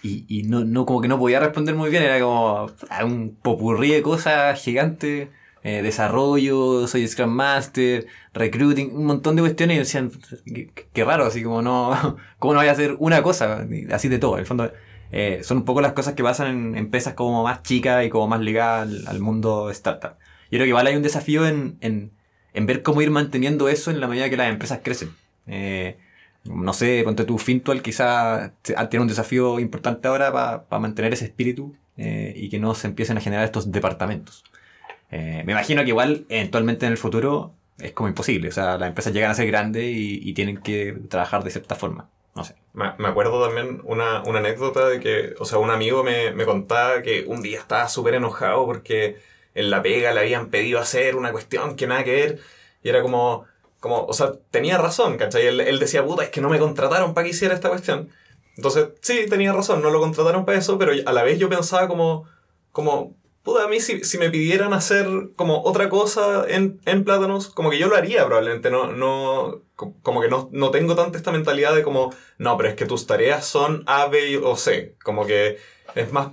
Y, y no, no, como que no podía responder muy bien, era como ah, un popurrí de cosas gigantes, eh, desarrollo, soy Scrum Master, recruiting, un montón de cuestiones y decían, qué, qué raro, así como no, <laughs> ¿cómo no voy a hacer una cosa? Así de todo, en el fondo. eh, son un poco las cosas que pasan en empresas como más chicas y como más ligadas al, al mundo startup. Yo creo que igual hay un desafío en, en, en ver cómo ir manteniendo eso en la medida que las empresas crecen. Eh, no sé, ponte tu Fintual quizá ah, tiene un desafío importante ahora para mantener ese espíritu eh, y que no se empiecen a generar estos departamentos. Eh, me imagino que igual eventualmente en el futuro es como imposible, o sea, las empresas llegan a ser grandes y, tienen que trabajar de cierta forma. No sé. Me acuerdo también una, una anécdota de que, o sea, un amigo me, me contaba que un día estaba súper enojado porque en la pega le habían pedido hacer una cuestión que nada que ver y era como, como o sea, tenía razón, ¿cachai? Él, él decía, puta, es que no me contrataron para que hiciera esta cuestión. Entonces, sí, tenía razón, no lo contrataron para eso, pero a la vez yo pensaba como, como puta, a mí si, si me pidieran hacer como otra cosa en, en Plátanos, como que yo lo haría probablemente, no, no, co- como que no, no tengo tanta esta mentalidad de como, no, pero es que tus tareas son A, B o C, como que es más,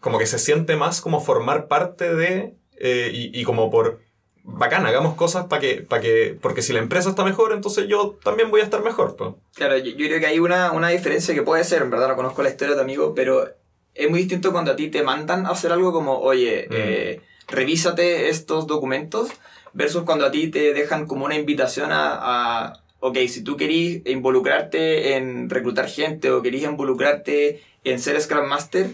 como que se siente más como formar parte de, eh, y, y como por, bacán, hagamos cosas para que, para que, porque si la empresa está mejor, entonces yo también voy a estar mejor, pues. Claro, yo, yo creo que hay una, una diferencia que puede ser, en verdad no conozco la historia de tu amigo, pero es muy distinto cuando a ti te mandan a hacer algo como, oye, Mm. eh, revísate estos documentos, versus cuando a ti te dejan como una invitación a, a ok, si tú querís involucrarte en reclutar gente o querís involucrarte en ser Scrum Master,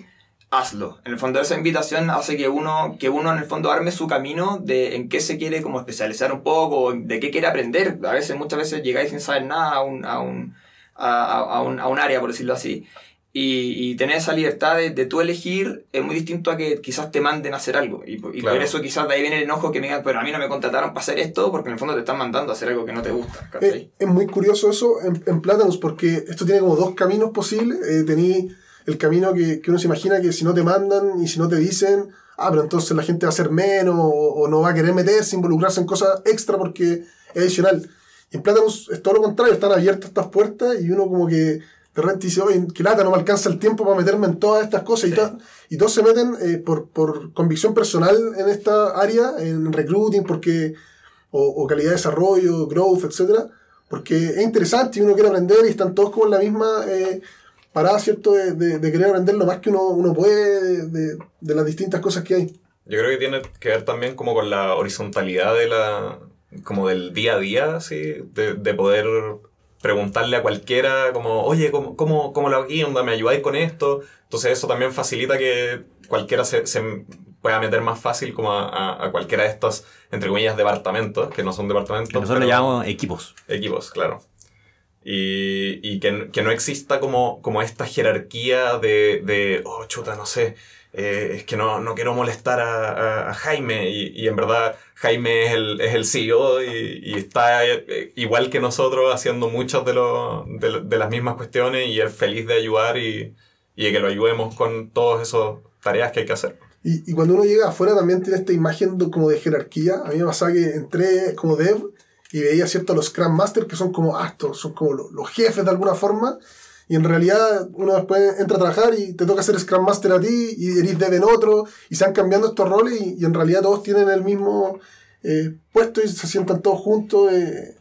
hazlo. En el fondo esa invitación hace que uno, que uno en el fondo arme su camino de en qué se quiere como especializar un poco, de qué quiere aprender. A veces, muchas veces llegáis sin saber nada a un, a un, a, un, a un área, por decirlo así. Y, y tener esa libertad de, de tú elegir es muy distinto a que quizás te manden a hacer algo. Y, por- y Claro. por eso quizás de ahí viene el enojo que me digan, pero a mí no me contrataron para hacer esto porque en el fondo te están mandando a hacer algo que no te gusta. Eh, es muy curioso eso en, en Plátanos porque esto tiene como dos caminos posibles. Eh, tení el camino que, que uno se imagina que si no te mandan y si no te dicen, ah, pero entonces la gente va a hacer menos o, o no va a querer meterse, involucrarse en cosas extra porque es adicional. Y en Platanus es todo lo contrario, están abiertas estas puertas y uno como que de repente dice, oye, que lata, no me alcanza el tiempo para meterme en todas estas cosas. Y, to- y todos se meten eh, por, por convicción personal en esta área, en recruiting, porque o, o calidad de desarrollo, growth, etcétera, porque es interesante y uno quiere aprender y están todos como en la misma eh, parada, ¿cierto? De, de- de querer aprender lo más que uno, uno puede de, de- de las distintas cosas que hay. Yo creo que tiene que ver también como con la horizontalidad de la, como del día a día, así, de, de poder preguntarle a cualquiera como, oye, ¿cómo, cómo, cómo lo hago aquí? Onda, ¿Me ayudáis con esto? Entonces eso también facilita que cualquiera se, se pueda meter más fácil como a, a- a cualquiera de estos, entre comillas, departamentos, que no son departamentos. Que nosotros le llamamos equipos. Equipos, claro. Y, y que, que no exista como, como esta jerarquía de, de, oh, chuta, no sé, eh, es que no, no quiero molestar a, a- a Jaime. Y, y en verdad, Jaime es el, es el CEO y, y está eh, igual que nosotros haciendo muchas de, lo- de, de las mismas cuestiones y es feliz de ayudar y, y que lo ayudemos con todas esas tareas que hay que hacer. Y, y cuando uno llega afuera también tiene esta imagen de- como de jerarquía. A mí me pasaba que entré como dev y veía cierto a los Scrum Master que son como astos, son como lo- los jefes de alguna forma. Y en realidad uno después entra a trabajar y te toca ser Scrum Master a ti y eres dev en otro y se van cambiando estos roles y, y en realidad todos tienen el mismo eh, puesto y se sientan todos juntos. eh.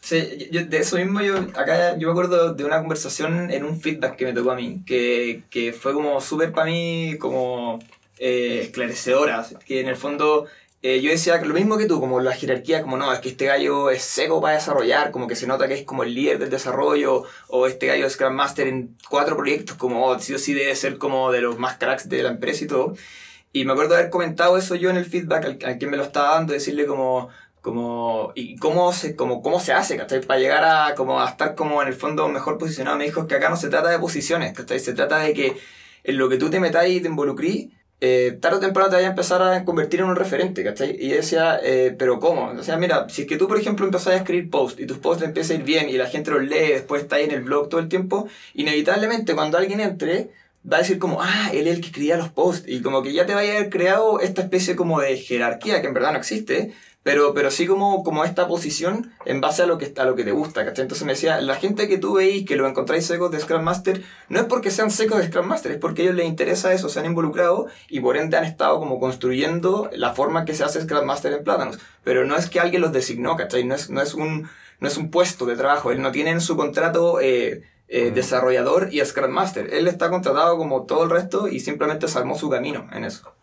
Sí, yo- de eso mismo yo, acá yo me acuerdo de una conversación en un feedback que me tocó a mí, que, que fue como súper para mí como eh, esclarecedora, que en el fondo eh, yo decía lo mismo que tú, como la jerarquía, como no, es que este gallo es seco para desarrollar, como que se nota que es como el líder del desarrollo, o este gallo es Scrum Master en cuatro proyectos, como oh, sí o sí debe ser como de los más cracks de la empresa y todo. Y me acuerdo haber comentado eso yo en el feedback al, al quien me lo estaba dando, decirle como, como y cómo se, como, cómo se hace, ¿cachai? Para llegar a, como, a estar como en el fondo mejor posicionado. Me dijo "Es que acá no se trata de posiciones, ¿cachai? Se trata de que en lo que tú te metas y te involucrí, eh, tarde o temprano te vaya a empezar a convertir en un referente, ¿cachai? Y yo decía, eh, pero ¿cómo? O sea, mira, si es que tú, por ejemplo, empezás a escribir posts y tus posts empiezan a ir bien y la gente los lee, después está ahí en el blog todo el tiempo, inevitablemente cuando alguien entre, va a decir como, ah, él es el que escribía los posts. Y como que ya te vaya a haber creado esta especie como de jerarquía que en verdad no existe, pero, pero sí como, como esta posición en base a lo, que, a lo que te gusta, ¿cachai? Entonces me decía, la gente que tú veis que lo encontráis secos de Scrum Master, no es porque sean secos de Scrum Master, es porque a ellos les interesa eso, se han involucrado y por ende han estado como construyendo la forma que se hace Scrum Master en Plátanos. Pero no es que alguien los designó, ¿cachai? No es, no es, un, no es un puesto de trabajo, él no tiene en su contrato... Eh, eh, Mm. desarrollador y Scrum Master. Él está contratado como todo el resto y simplemente se armó su camino en eso.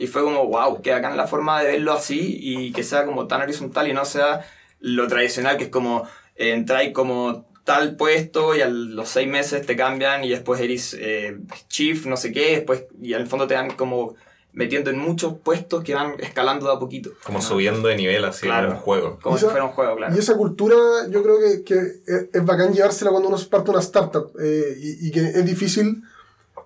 Y fue como, wow, que acá en la forma de verlo así y que sea como tan horizontal y no sea lo tradicional, que es como eh, entráis como tal puesto y a los seis meses te cambian y después eres eh, chief, no sé qué, después y al fondo te dan como metiendo en muchos puestos que van escalando de a poquito. Como ¿no? subiendo de nivel así Claro. en un juego. Como Y si esa- fuera un juego, claro. Y esa cultura yo creo que, que es, es bacán llevársela cuando uno parte de una startup eh, y, y que es difícil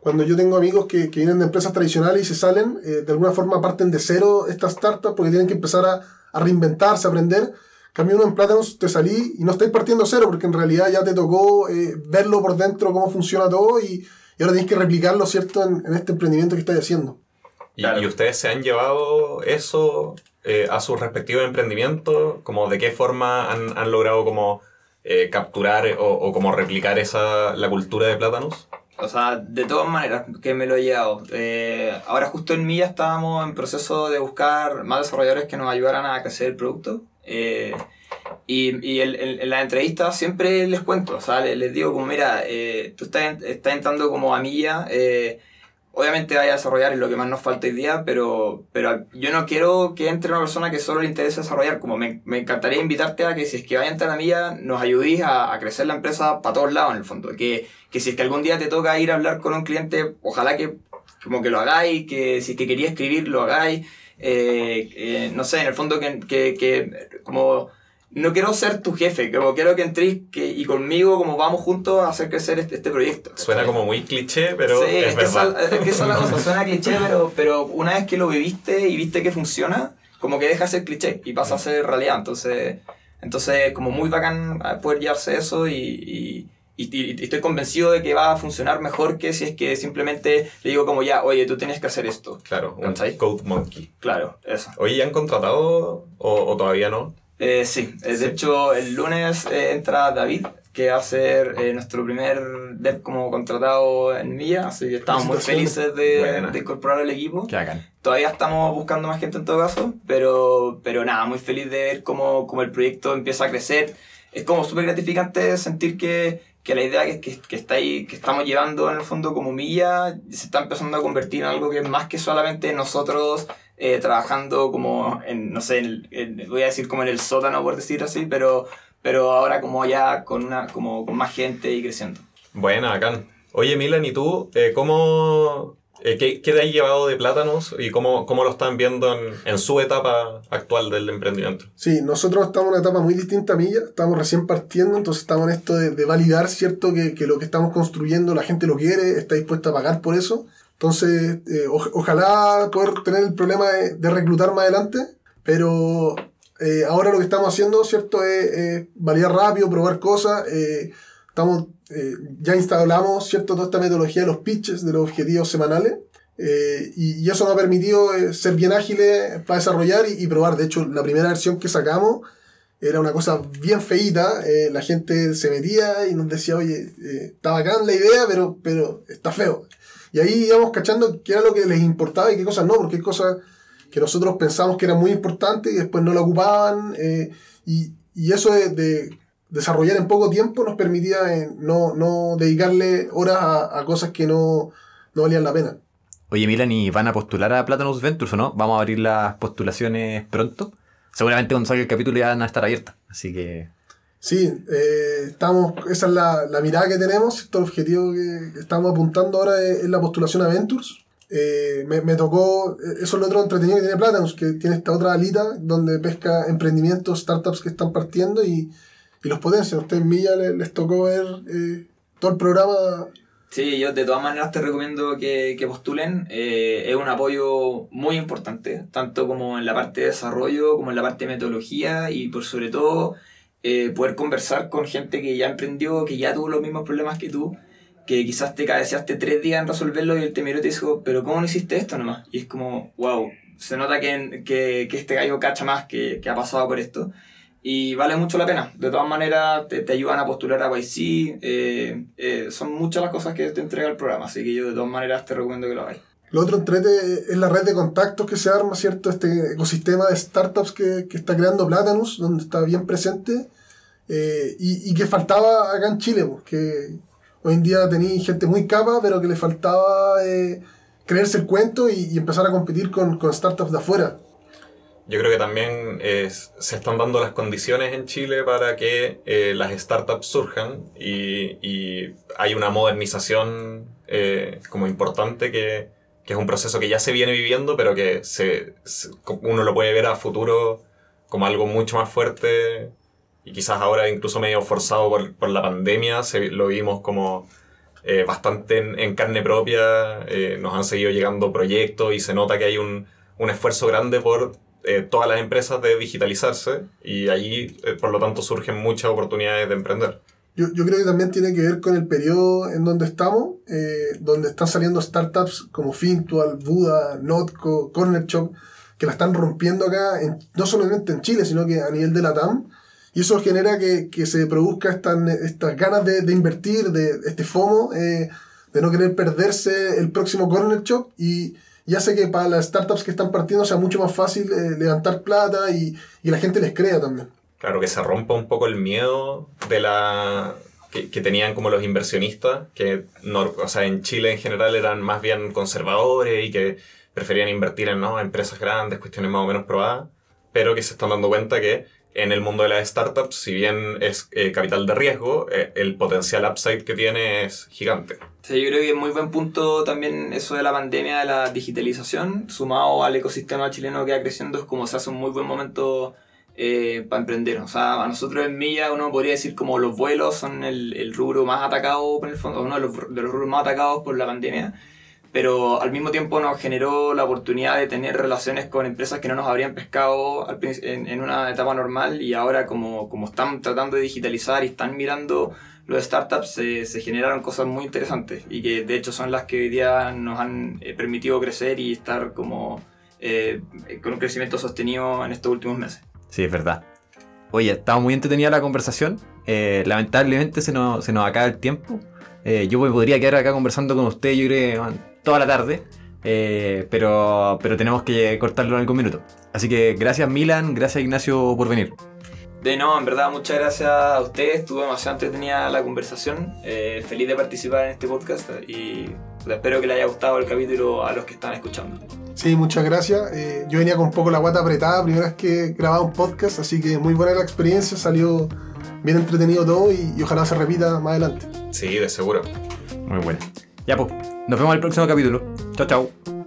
cuando yo tengo amigos que, que vienen de empresas tradicionales y se salen, eh, de alguna forma parten de cero estas startups porque tienen que empezar a, a reinventarse, a aprender. Cambio uno en Plátanos, te salí y no estáis partiendo cero porque en realidad ya te tocó eh, verlo por dentro, cómo funciona todo y, y ahora tienes que replicarlo, ¿cierto?, en, en este emprendimiento que estáis haciendo. ¿Y, Claro. y ustedes se han llevado eso eh, a sus respectivos emprendimientos? Como ¿De qué forma han, han logrado como eh, capturar o, o como replicar esa, la cultura de plátanos? O sea, de todas maneras que me lo he llevado. Eh, ahora justo en Milla estábamos en proceso de buscar más desarrolladores que nos ayudaran a crecer el producto. Eh, y y el- el- en la entrevista siempre les cuento, o sea, les, digo como, mira, eh, tú estás, estás entrando como a Milla, eh, obviamente vaya a desarrollar es lo que más nos falta hoy día, pero, pero yo no quiero que entre una persona que solo le interese desarrollar, como me, me encantaría invitarte a que si es que vaya a entrar a Milla, nos ayudéis a, a crecer la empresa para todos lados en el fondo, que, que si es que algún día te toca ir a hablar con un cliente, ojalá que como que lo hagáis, que si es que quería escribir, lo hagáis, eh, eh, no sé, en el fondo que, que, que como no quiero ser tu jefe, como quiero que entréis que, y conmigo como vamos juntos a hacer crecer este, este proyecto. Suena como muy cliché, pero sí, es, es, que esa, es que esa es la cosa, <laughs> suena cliché, pero, pero una vez que lo viviste y viste que funciona, como que deja de ser cliché y pasa a ser realidad. Entonces, entonces como muy bacán poder llevarse eso y, y, y- y estoy convencido de que va a funcionar mejor que si es que simplemente le digo como ya, oye, tú tienes que hacer esto. Claro, un ¿Cachai? Code Monkey. Claro, eso. Oye, ¿ya han contratado o, o todavía no? Eh, sí, eh, de hecho el lunes eh, entra David, que va a ser eh, nuestro primer dev como contratado en Milla, así que estamos muy felices de, de incorporar al equipo. Todavía estamos buscando más gente en todo caso, pero, pero nada, muy feliz de ver cómo, cómo el proyecto empieza a crecer. Es como súper gratificante sentir que, que la idea que, que, que está ahí, que estamos llevando en el fondo como milla, se está empezando a convertir en algo que es más que solamente nosotros eh, trabajando como en, no sé, en el- en- voy a decir como en el sótano por decir así, pero, pero ahora como ya con, una, como con más gente y creciendo. Buena, bacán. Oye, Milan, ¿y tú? eh, ¿Cómo... eh, ¿qué, qué te has llevado de plátanos y cómo, cómo lo están viendo en, en su etapa actual del emprendimiento? Sí, nosotros estamos en una etapa muy distinta a Milla, estamos recién partiendo, entonces estamos en esto de, de validar, ¿cierto? Que, que lo que estamos construyendo la gente lo quiere, está dispuesta a pagar por eso. Entonces, eh, oj- ojalá poder tener el problema de, reclutar más adelante, pero eh, ahora lo que estamos haciendo, ¿cierto? Es es validar rápido, probar cosas. eh, estamos, eh, ya instalamos, ¿cierto? Toda esta metodología de los pitches, de los objetivos semanales. Eh, y, y eso nos ha permitido ser bien ágiles para desarrollar y, probar. De hecho, la primera versión que sacamos era una cosa bien feíta. la gente se metía y nos decía, oye, está bacán la idea, pero, pero está feo. Y ahí íbamos cachando qué era lo que les importaba y qué cosas no, porque hay cosas que nosotros pensamos que eran muy importantes y después no la ocupaban. eh, y, y eso de, de desarrollar en poco tiempo nos permitía eh, no, no dedicarle horas a, a cosas que no, no valían la pena. Oye, Milan, ¿y van a postular a Platinum Ventures o no? Vamos a abrir las postulaciones pronto. Seguramente cuando salga el capítulo ya van a estar abiertas. Así que. Sí, eh, estamos, esa es la, la mirada que tenemos, el objetivo que estamos apuntando ahora es, es la postulación a Ventures. Eh, me, tocó, eh, eso es lo otro entretenido que tiene Platanus, que tiene esta otra alita donde pesca emprendimientos, startups que están partiendo y, y los potencia. A ustedes Milla les, les tocó ver eh, todo el programa. Sí, yo de todas maneras te recomiendo que, que postulen. Eh, es un apoyo muy importante, tanto como en la parte de desarrollo, como en la parte de metodología y por sobre todo eh, poder conversar con gente que ya emprendió, que ya tuvo los mismos problemas que tú, que quizás te cabeceaste tres días en resolverlo y él te miró y te dijo, pero ¿cómo no hiciste esto nomás? Y es como, wow, se nota que, que, que este gallo cacha más que, que ha pasado por esto. Y vale mucho la pena. De todas maneras, te, te ayudan a postular a YC. eh, eh, son muchas las cosas que te entrega el programa. Así que yo de todas maneras te recomiendo que lo hagáis. Lo otro entrete es la red de contactos que se arma, ¿cierto? Este ecosistema de startups que, que está creando Platanus, donde está bien presente eh, y, y que faltaba acá en Chile, pues, que hoy en día tenía gente muy capa, pero que le faltaba eh, creerse el cuento y, empezar a competir con, con startups de afuera. Yo creo que también se están dando las condiciones en Chile para que eh, las startups surjan y, y hay una modernización eh, como importante que, que es un proceso que ya se viene viviendo, pero que se, uno lo puede ver a futuro como algo mucho más fuerte y quizás ahora incluso medio forzado por, por la pandemia, se, lo vimos como eh, bastante en, en carne propia, eh, nos han seguido llegando proyectos y se nota que hay un, un esfuerzo grande por eh, todas las empresas de digitalizarse y allí, eh, por lo tanto, surgen muchas oportunidades de emprender. Yo, yo creo que también tiene que ver con el periodo en donde estamos, eh, donde están saliendo startups como Fintual, Buda, Notco, Corner Shop, que la están rompiendo acá, en- no solamente en Chile, sino que a nivel de la TAM. Y eso genera que, que se produzca estas, estas ganas de, de invertir, de este FOMO, eh, de no querer perderse el próximo Corner Shop. Y, y hace que para las startups que están partiendo sea mucho más fácil eh, levantar plata y, y la gente les crea también. Claro, que se rompa un poco el miedo de la que, que tenían como los inversionistas, que no, o sea, en Chile en general eran más bien conservadores y que preferían invertir en ¿no? empresas grandes, cuestiones más o menos probadas, pero que se están dando cuenta que en el mundo de las startups, si bien es eh, capital de riesgo, eh, el potencial upside que tiene es gigante. Sí, yo creo que es muy buen punto también eso de la pandemia, de la digitalización, sumado al ecosistema chileno que va creciendo, es como se hace un muy buen momento eh, para emprender. O sea, a nosotros en Milla uno podría decir como los vuelos son el, el rubro más atacado, por el fondo, uno de los, de los rubros más atacados por la pandemia, pero al mismo tiempo nos generó la oportunidad de tener relaciones con empresas que no nos habrían pescado al en, en una etapa normal y ahora como, como están tratando de digitalizar y están mirando los startups se, se generaron cosas muy interesantes y que de hecho son las que hoy día nos han eh, permitido crecer y estar como eh, con un crecimiento sostenido en estos últimos meses. Sí, es verdad. Oye, estaba muy entretenida la conversación. Eh, lamentablemente se nos, se nos acaba el tiempo. Eh, yo podría quedar acá conversando con usted, yo creo, toda la tarde. Eh, pero, pero tenemos que cortarlo en algún minuto. Así que gracias Milan, gracias Ignacio por venir. De no, en verdad, muchas gracias a ustedes. Estuvo demasiado entretenida la conversación. Eh, feliz de participar en este podcast y espero que les haya gustado el capítulo a los que están escuchando. Sí, muchas gracias. Eh, yo venía con un poco la guata apretada, primera vez que grababa un podcast, así que muy buena la experiencia, salió bien entretenido todo y, y ojalá se repita más adelante. Sí, de seguro. Muy bueno. Ya pues, nos vemos en el próximo capítulo. Chao, chao.